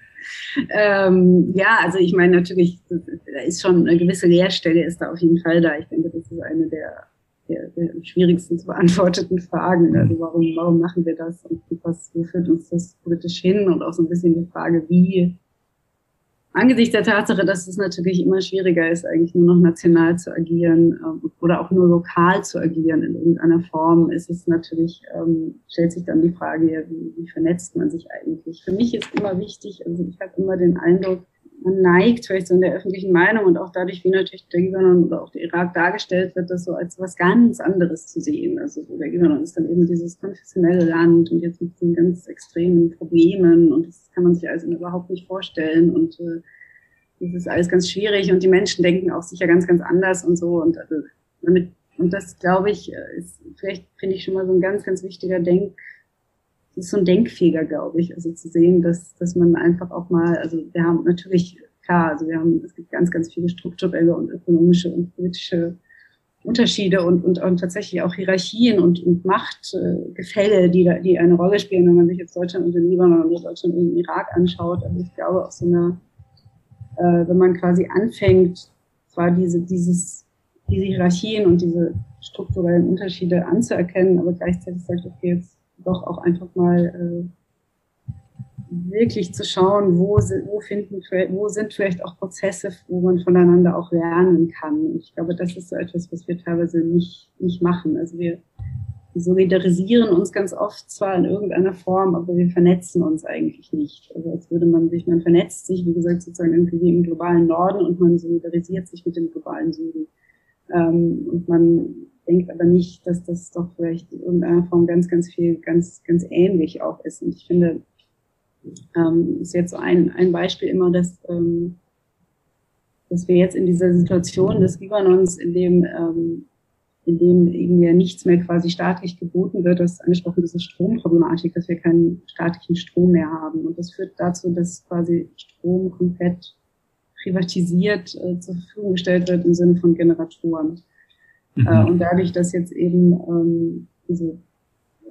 Ähm, ja, also ich meine natürlich, da ist schon eine gewisse Leerstelle ist da auf jeden Fall da. Ich denke, das ist eine der, der, der schwierigsten zu beantworteten Fragen. Also warum, warum machen wir das und was, wo führt uns das politisch hin? Und auch so ein bisschen die Frage, wie angesichts der Tatsache, dass es natürlich immer schwieriger ist, eigentlich nur noch national zu agieren ähm, oder auch nur lokal zu agieren in irgendeiner Form, ist es natürlich, ähm, stellt sich dann die Frage, wie, wie vernetzt man sich eigentlich? Für mich ist immer wichtig, also ich habe immer den Eindruck, man neigt vielleicht so in der öffentlichen Meinung und auch dadurch, wie natürlich der Libanon oder auch der Irak dargestellt wird, das so als was ganz anderes zu sehen. Also der Libanon ist dann eben dieses konfessionelle Land und jetzt mit diesen ganz extremen Problemen und das kann man sich also überhaupt nicht vorstellen und äh, das ist alles ganz schwierig und die Menschen denken auch sicher ganz, ganz anders und so und also damit und das glaube ich ist vielleicht finde ich schon mal so ein ganz, ganz wichtiger Denk das ist so ein Denkfeger, glaube ich. Also zu sehen, dass, dass man einfach auch mal, also wir haben natürlich, klar, also wir haben, es gibt ganz, ganz viele strukturelle und ökonomische und politische Unterschiede und, und, und tatsächlich auch Hierarchien und, und Machtgefälle, die, da, die eine Rolle spielen, wenn man sich jetzt Deutschland und den Libanon oder Deutschland und den Irak anschaut. Also ich glaube, auch so eine, äh, wenn man quasi anfängt, zwar diese, dieses, diese Hierarchien und diese strukturellen Unterschiede anzuerkennen, aber gleichzeitig sagt, okay, jetzt doch auch einfach mal äh, wirklich zu schauen, wo, sind, wo, finden, wo sind vielleicht auch Prozesse, wo man voneinander auch lernen kann. Ich glaube, das ist so etwas, was wir teilweise nicht, nicht machen. Also wir, wir solidarisieren uns ganz oft zwar in irgendeiner Form, aber wir vernetzen uns eigentlich nicht. Also als würde man sich, man vernetzt sich, wie gesagt, sozusagen irgendwie im globalen Norden und man solidarisiert sich mit dem globalen Süden. Ähm, und man denkt aber nicht, dass das doch vielleicht in irgendeiner Form ganz, ganz viel, ganz, ganz ähnlich auch ist. Und ich finde, ähm, ist jetzt so ein, ein Beispiel immer, dass, ähm, dass wir jetzt in dieser Situation des Libanons, in dem, ähm, in dem eben ja nichts mehr quasi staatlich geboten wird, das angesprochen, diese Stromproblematik, dass wir keinen staatlichen Strom mehr haben. Und das führt dazu, dass quasi Strom komplett privatisiert äh, zur Verfügung gestellt wird im Sinne von Generatoren. Mhm. Äh, und dadurch, dass jetzt eben ähm, diese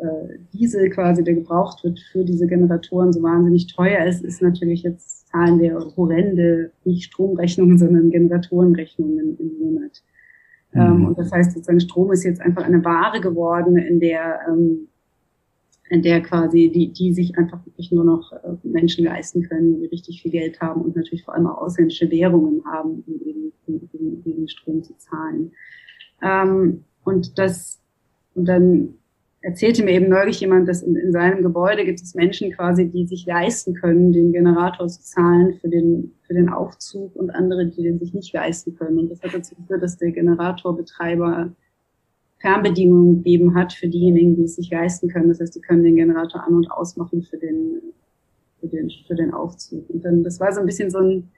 äh, Diesel quasi, der gebraucht wird für diese Generatoren, so wahnsinnig teuer ist, ist natürlich jetzt zahlen wir horrende, nicht Stromrechnungen, sondern Generatorenrechnungen im Monat. Mhm. Ähm, und das heißt sozusagen, Strom ist jetzt einfach eine Ware geworden, in der, ähm, in der quasi, die, die sich einfach wirklich nur noch äh, Menschen leisten können, die richtig viel Geld haben und natürlich vor allem auch ausländische Währungen haben, um eben, um Strom zu zahlen. Ähm, und das, und dann erzählte mir eben neulich jemand, dass in, in, seinem Gebäude gibt es Menschen quasi, die sich leisten können, den Generator zu zahlen für den, für den Aufzug und andere, die den sich nicht leisten können. Und das hat dazu geführt, dass der Generatorbetreiber Fernbedienungen gegeben hat für diejenigen, die es sich leisten können. Das heißt, die können den Generator an- und ausmachen für den, für den, für den Aufzug. Und dann, das war so ein bisschen so ein,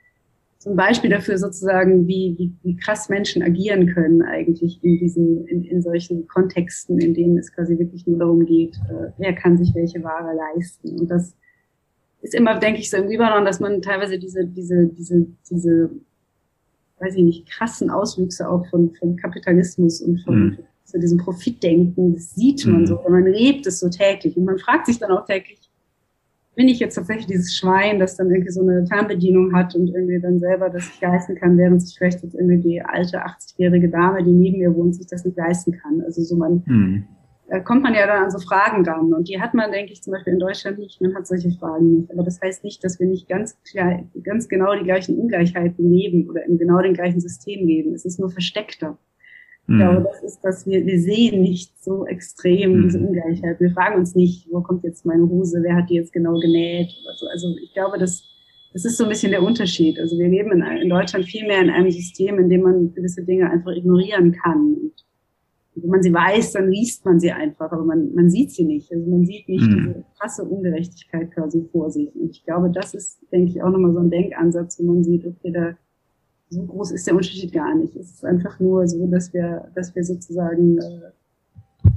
so ein Beispiel dafür sozusagen, wie, wie, wie krass Menschen agieren können eigentlich in diesen, in, in solchen Kontexten, in denen es quasi wirklich nur darum geht, äh, wer kann sich welche Ware leisten. Und das ist immer, denke ich, so im Libanon, dass man teilweise diese, diese, diese, diese, weiß ich nicht, krassen Auswüchse auch von, von Kapitalismus und von, mhm. so diesem Profitdenken, das sieht man mhm. so, man lebt es so täglich und man fragt sich dann auch täglich, bin ich jetzt tatsächlich dieses Schwein, das dann irgendwie so eine Fernbedienung hat und irgendwie dann selber das sich leisten kann, während sich vielleicht jetzt irgendwie die alte 80-jährige Dame, die neben mir wohnt, sich das nicht leisten kann. Also so man, hm. da kommt man ja dann an so Fragen ran und die hat man, denke ich, zum Beispiel in Deutschland nicht, man hat solche Fragen nicht. Aber das heißt nicht, dass wir nicht ganz klar, ganz genau die gleichen Ungleichheiten leben oder in genau den gleichen System leben. Es ist nur versteckter. Ich glaube, mhm. das ist, dass wir, wir sehen nicht so extrem diese mhm. Ungleichheit. Wir fragen uns nicht, wo kommt jetzt meine Hose, wer hat die jetzt genau genäht oder so. Also ich glaube, das, das ist so ein bisschen der Unterschied. Also wir leben in, in Deutschland viel mehr in einem System, in dem man gewisse Dinge einfach ignorieren kann. Und wenn man sie weiß, dann liest man sie einfach, aber man, man sieht sie nicht. Also man sieht nicht mhm. diese krasse Ungerechtigkeit quasi vor sich. Und ich glaube, das ist, denke ich, auch nochmal so ein Denkansatz, wo man sieht, okay, da so groß ist der Unterschied gar nicht. Es ist einfach nur so, dass wir, dass wir sozusagen äh,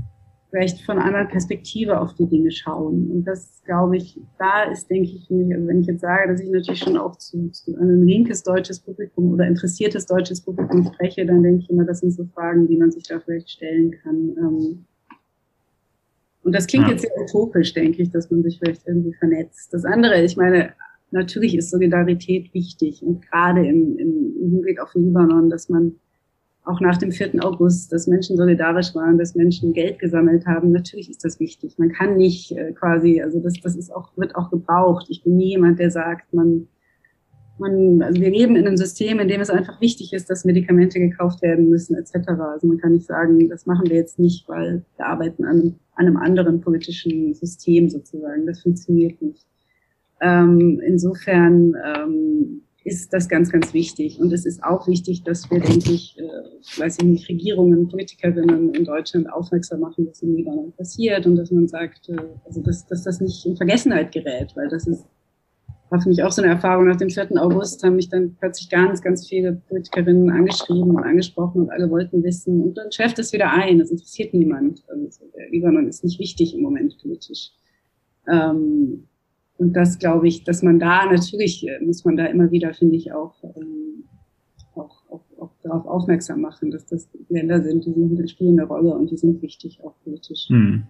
vielleicht von einer anderen Perspektive auf die Dinge schauen. Und das, glaube ich, da ist, denke ich, für mich, also wenn ich jetzt sage, dass ich natürlich schon auch zu, zu einem linkes deutsches Publikum oder interessiertes deutsches Publikum spreche, dann denke ich immer, das sind so Fragen, die man sich da vielleicht stellen kann. Ähm, und das klingt ja. jetzt sehr utopisch, denke ich, dass man sich vielleicht irgendwie vernetzt. Das andere, ich meine, natürlich ist Solidarität wichtig und gerade im, im, Hinblick auf den Libanon, dass man auch nach dem 4. August, dass Menschen solidarisch waren, dass Menschen Geld gesammelt haben. Natürlich ist das wichtig. Man kann nicht äh, quasi, also das, das ist auch, wird auch gebraucht. Ich bin nie jemand, der sagt, man, man, also wir leben in einem System, in dem es einfach wichtig ist, dass Medikamente gekauft werden müssen, etc. Also man kann nicht sagen, das machen wir jetzt nicht, weil wir arbeiten an, an einem anderen politischen System sozusagen. Das funktioniert nicht. Ähm, insofern ähm, ist das ganz, ganz wichtig. Und es ist auch wichtig, dass wir, denke ich, äh, weiß ich nicht, Regierungen, Politikerinnen in Deutschland aufmerksam machen, was im Libanon passiert und dass man sagt, äh, also dass, dass das nicht in Vergessenheit gerät, weil das ist war für mich auch so eine Erfahrung. Nach dem 4. August haben mich dann plötzlich ganz, ganz viele Politikerinnen angeschrieben und angesprochen und alle wollten wissen. Und dann schärft es wieder ein. Das interessiert niemand. Also der Libanon ist nicht wichtig im Moment politisch. Ähm, und das glaube ich, dass man da natürlich, äh, muss man da immer wieder, finde ich, auch, ähm, auch, auch, auch darauf aufmerksam machen, dass das Länder sind, die, sind, spielen eine Rolle und die sind wichtig, auch politisch. Hm.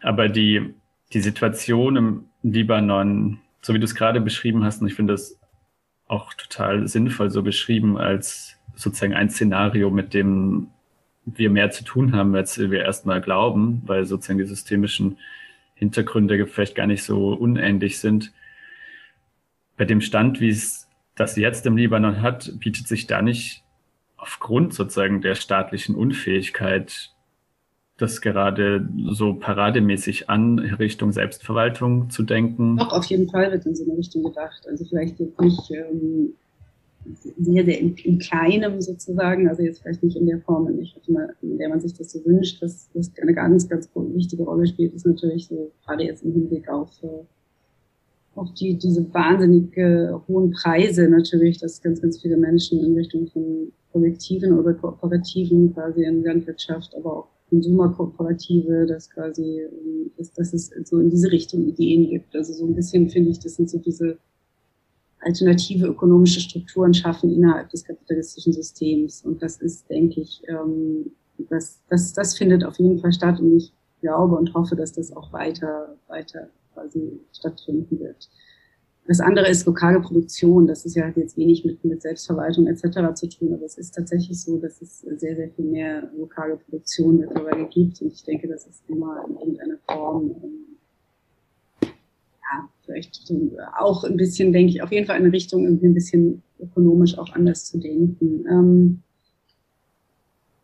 Aber die, die Situation im Libanon, so wie du es gerade beschrieben hast, und ich finde das auch total sinnvoll so beschrieben als sozusagen ein Szenario, mit dem wir mehr zu tun haben, als wir erstmal glauben, weil sozusagen die systemischen Hintergründe vielleicht gar nicht so unähnlich sind. Bei dem Stand, wie es das jetzt im Libanon hat, bietet sich da nicht aufgrund sozusagen der staatlichen Unfähigkeit das gerade so parademäßig an, Richtung Selbstverwaltung zu denken? Doch, auf jeden Fall wird in so eine Richtung gedacht. Also vielleicht jetzt nicht ähm, sehr, sehr in, in Kleinem sozusagen, also jetzt vielleicht nicht in der Form, in, der man sich das so wünscht. Was, was eine ganz, ganz wichtige Rolle spielt, ist natürlich so, gerade jetzt im Hinblick auf, äh, auf die, diese wahnsinnig äh, hohen Preise natürlich, dass ganz, ganz viele Menschen in Richtung von Kollektiven oder Kooperativen quasi in Landwirtschaft, aber auch Konsumerkooperative, dass quasi, ähm, dass, dass es so in diese Richtung Ideen gibt. Also so ein bisschen finde ich, das sind so diese alternative ökonomische Strukturen schaffen innerhalb des kapitalistischen Systems. Und das ist, denke ich, ähm, das, das, das findet auf jeden Fall statt und ich glaube und hoffe, dass das auch weiter, weiter quasi stattfinden wird. Das andere ist lokale Produktion. Das ist ja jetzt wenig mit, mit Selbstverwaltung etc. zu tun, aber es ist tatsächlich so, dass es sehr, sehr viel mehr lokale Produktion mittlerweile gibt. Und ich denke, das ist immer in irgendeiner Form, ähm, ja, vielleicht auch ein bisschen, denke ich, auf jeden Fall in eine Richtung, irgendwie ein bisschen ökonomisch auch anders zu denken. Ähm,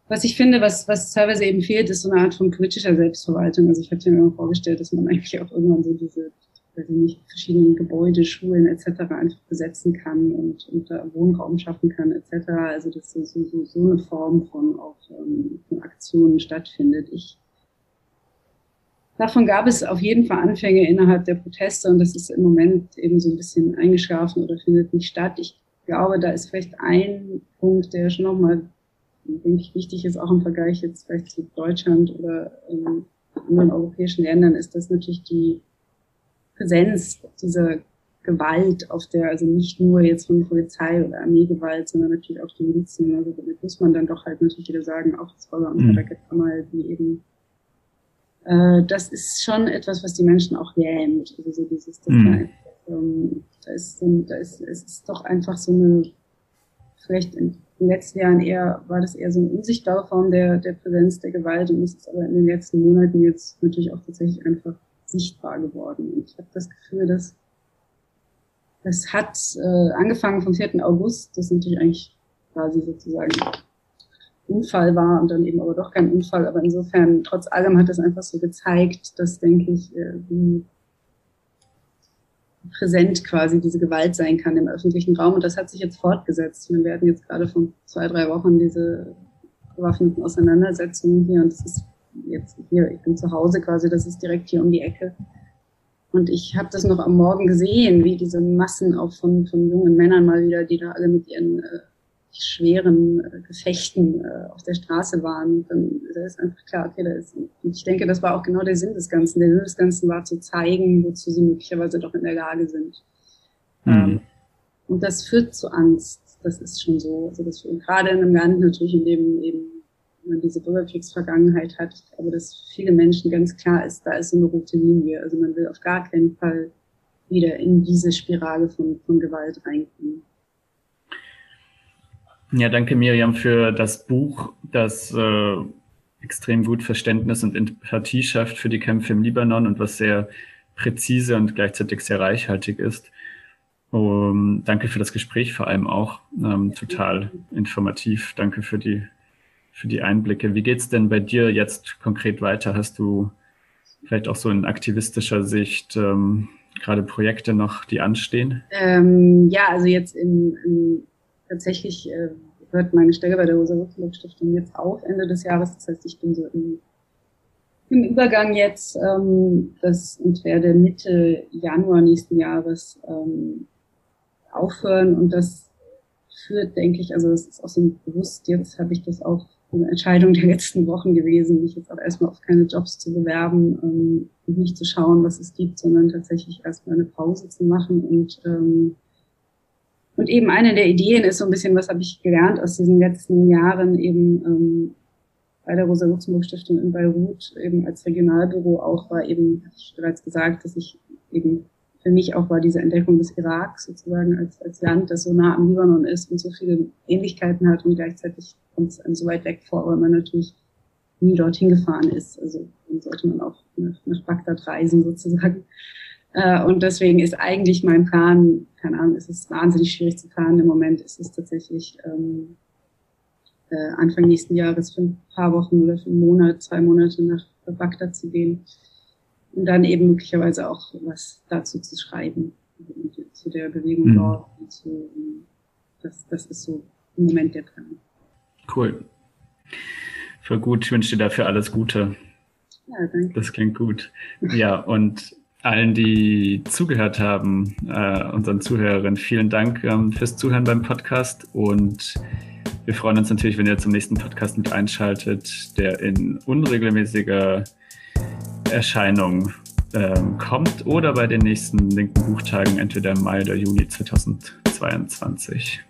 was ich finde, was, was teilweise eben fehlt, ist so eine Art von politischer Selbstverwaltung. Also ich habe mir immer vorgestellt, dass man eigentlich auch irgendwann so diese weiß ich nicht, verschiedenen Gebäude, Schulen etc. einfach besetzen kann und, und Wohnraum schaffen kann etc. Also dass so, so, so eine Form von auch ähm, von Aktionen stattfindet. Ich Davon gab es auf jeden Fall Anfänge innerhalb der Proteste und das ist im Moment eben so ein bisschen eingeschlafen oder findet nicht statt. Ich glaube, da ist vielleicht ein Punkt, der schon nochmal, denke ich, wichtig ist, auch im Vergleich jetzt vielleicht zu Deutschland oder ähm, anderen europäischen Ländern, ist, dass natürlich die Präsenz dieser Gewalt auf der, also nicht nur jetzt von Polizei oder Armeegewalt, sondern natürlich auch die Milizen. Also damit muss man dann doch halt natürlich wieder sagen, auch das Roller und mhm. Kamal, die eben äh, das ist schon etwas, was die Menschen auch lähmt. Also so dieses, das mhm. ähm, da ist, da ist, es ist doch einfach so eine, vielleicht in den letzten Jahren eher, war das eher so eine unsichtbare Form der, der Präsenz der Gewalt und ist es aber in den letzten Monaten jetzt natürlich auch tatsächlich einfach sichtbar geworden. Und ich habe das Gefühl, dass das hat äh, angefangen vom 4. August, das natürlich eigentlich quasi sozusagen Unfall war und dann eben aber doch kein Unfall. Aber insofern, trotz allem hat es einfach so gezeigt, dass, denke ich, äh, wie präsent quasi diese Gewalt sein kann im öffentlichen Raum. Und das hat sich jetzt fortgesetzt. Wir werden jetzt gerade von zwei, drei Wochen diese bewaffneten Auseinandersetzungen hier und es ist jetzt hier, ich bin zu Hause quasi, das ist direkt hier um die Ecke. Und ich habe das noch am Morgen gesehen, wie diese Massen auch von, von jungen Männern mal wieder, die da alle mit ihren äh, schweren äh, Gefechten äh, auf der Straße waren. Dann da ist einfach klar, okay, da ist. Und ich denke, das war auch genau der Sinn des Ganzen. Der Sinn des Ganzen war zu zeigen, wozu sie möglicherweise doch in der Lage sind. Mhm. Ähm, und das führt zu Angst. Das ist schon so. Also das gerade in einem Land natürlich, in dem eben man diese Bürgerkriegsvergangenheit hat, glaube, dass viele Menschen ganz klar ist, da ist eine rote Linie. Also man will auf gar keinen Fall wieder in diese Spirale von, von Gewalt reinkommen. Ja, danke Miriam für das Buch, das äh, extrem gut Verständnis und Empathie schafft für die Kämpfe im Libanon und was sehr präzise und gleichzeitig sehr reichhaltig ist. Um, danke für das Gespräch, vor allem auch ähm, total informativ. Danke für die, für die Einblicke. Wie geht's denn bei dir jetzt konkret weiter? Hast du vielleicht auch so in aktivistischer Sicht ähm, gerade Projekte noch, die anstehen? Ähm, ja, also jetzt in, in tatsächlich äh, hört meine Stelle bei der Rosa-Luxemburg-Stiftung jetzt auf Ende des Jahres. Das heißt, ich bin so im, im Übergang jetzt ähm, das, und werde Mitte Januar nächsten Jahres ähm, aufhören. Und das führt, denke ich, also das ist auch so bewusst, jetzt habe ich das auch eine Entscheidung der letzten Wochen gewesen, mich jetzt auch erstmal auf keine Jobs zu bewerben ähm, nicht zu schauen, was es gibt, sondern tatsächlich erstmal eine Pause zu machen und ähm, und eben eine der Ideen ist so ein bisschen, was habe ich gelernt aus diesen letzten Jahren eben ähm, bei der Rosa-Luxemburg-Stiftung in Beirut eben als Regionalbüro auch war eben, hatte ich bereits gesagt, dass ich eben für mich auch war diese Entdeckung des Iraks sozusagen als, als Land, das so nah am Libanon ist und so viele Ähnlichkeiten hat und gleichzeitig kommt es einem so weit weg vor, weil man natürlich nie dorthin gefahren ist. Also dann sollte man auch nach, nach Bagdad reisen sozusagen. Äh, und deswegen ist eigentlich mein Plan, keine Ahnung, es ist wahnsinnig schwierig zu planen im Moment. Es ist tatsächlich ähm, äh, Anfang nächsten Jahres für ein paar Wochen oder für einen Monat, zwei Monate nach Bagdad zu gehen und dann eben möglicherweise auch was dazu zu schreiben, zu der Bewegung mhm. dort. Und zu, das, das ist so im Moment der Plan. Cool. Für gut, ich wünsche dir dafür alles Gute. Ja, danke. Das klingt gut. Ja, und allen, die zugehört haben, äh, unseren Zuhörerinnen, vielen Dank ähm, fürs Zuhören beim Podcast und wir freuen uns natürlich, wenn ihr zum nächsten Podcast mit einschaltet, der in unregelmäßiger Erscheinung ähm, kommt oder bei den nächsten linken Buchtagen, entweder im Mai oder Juni 2022.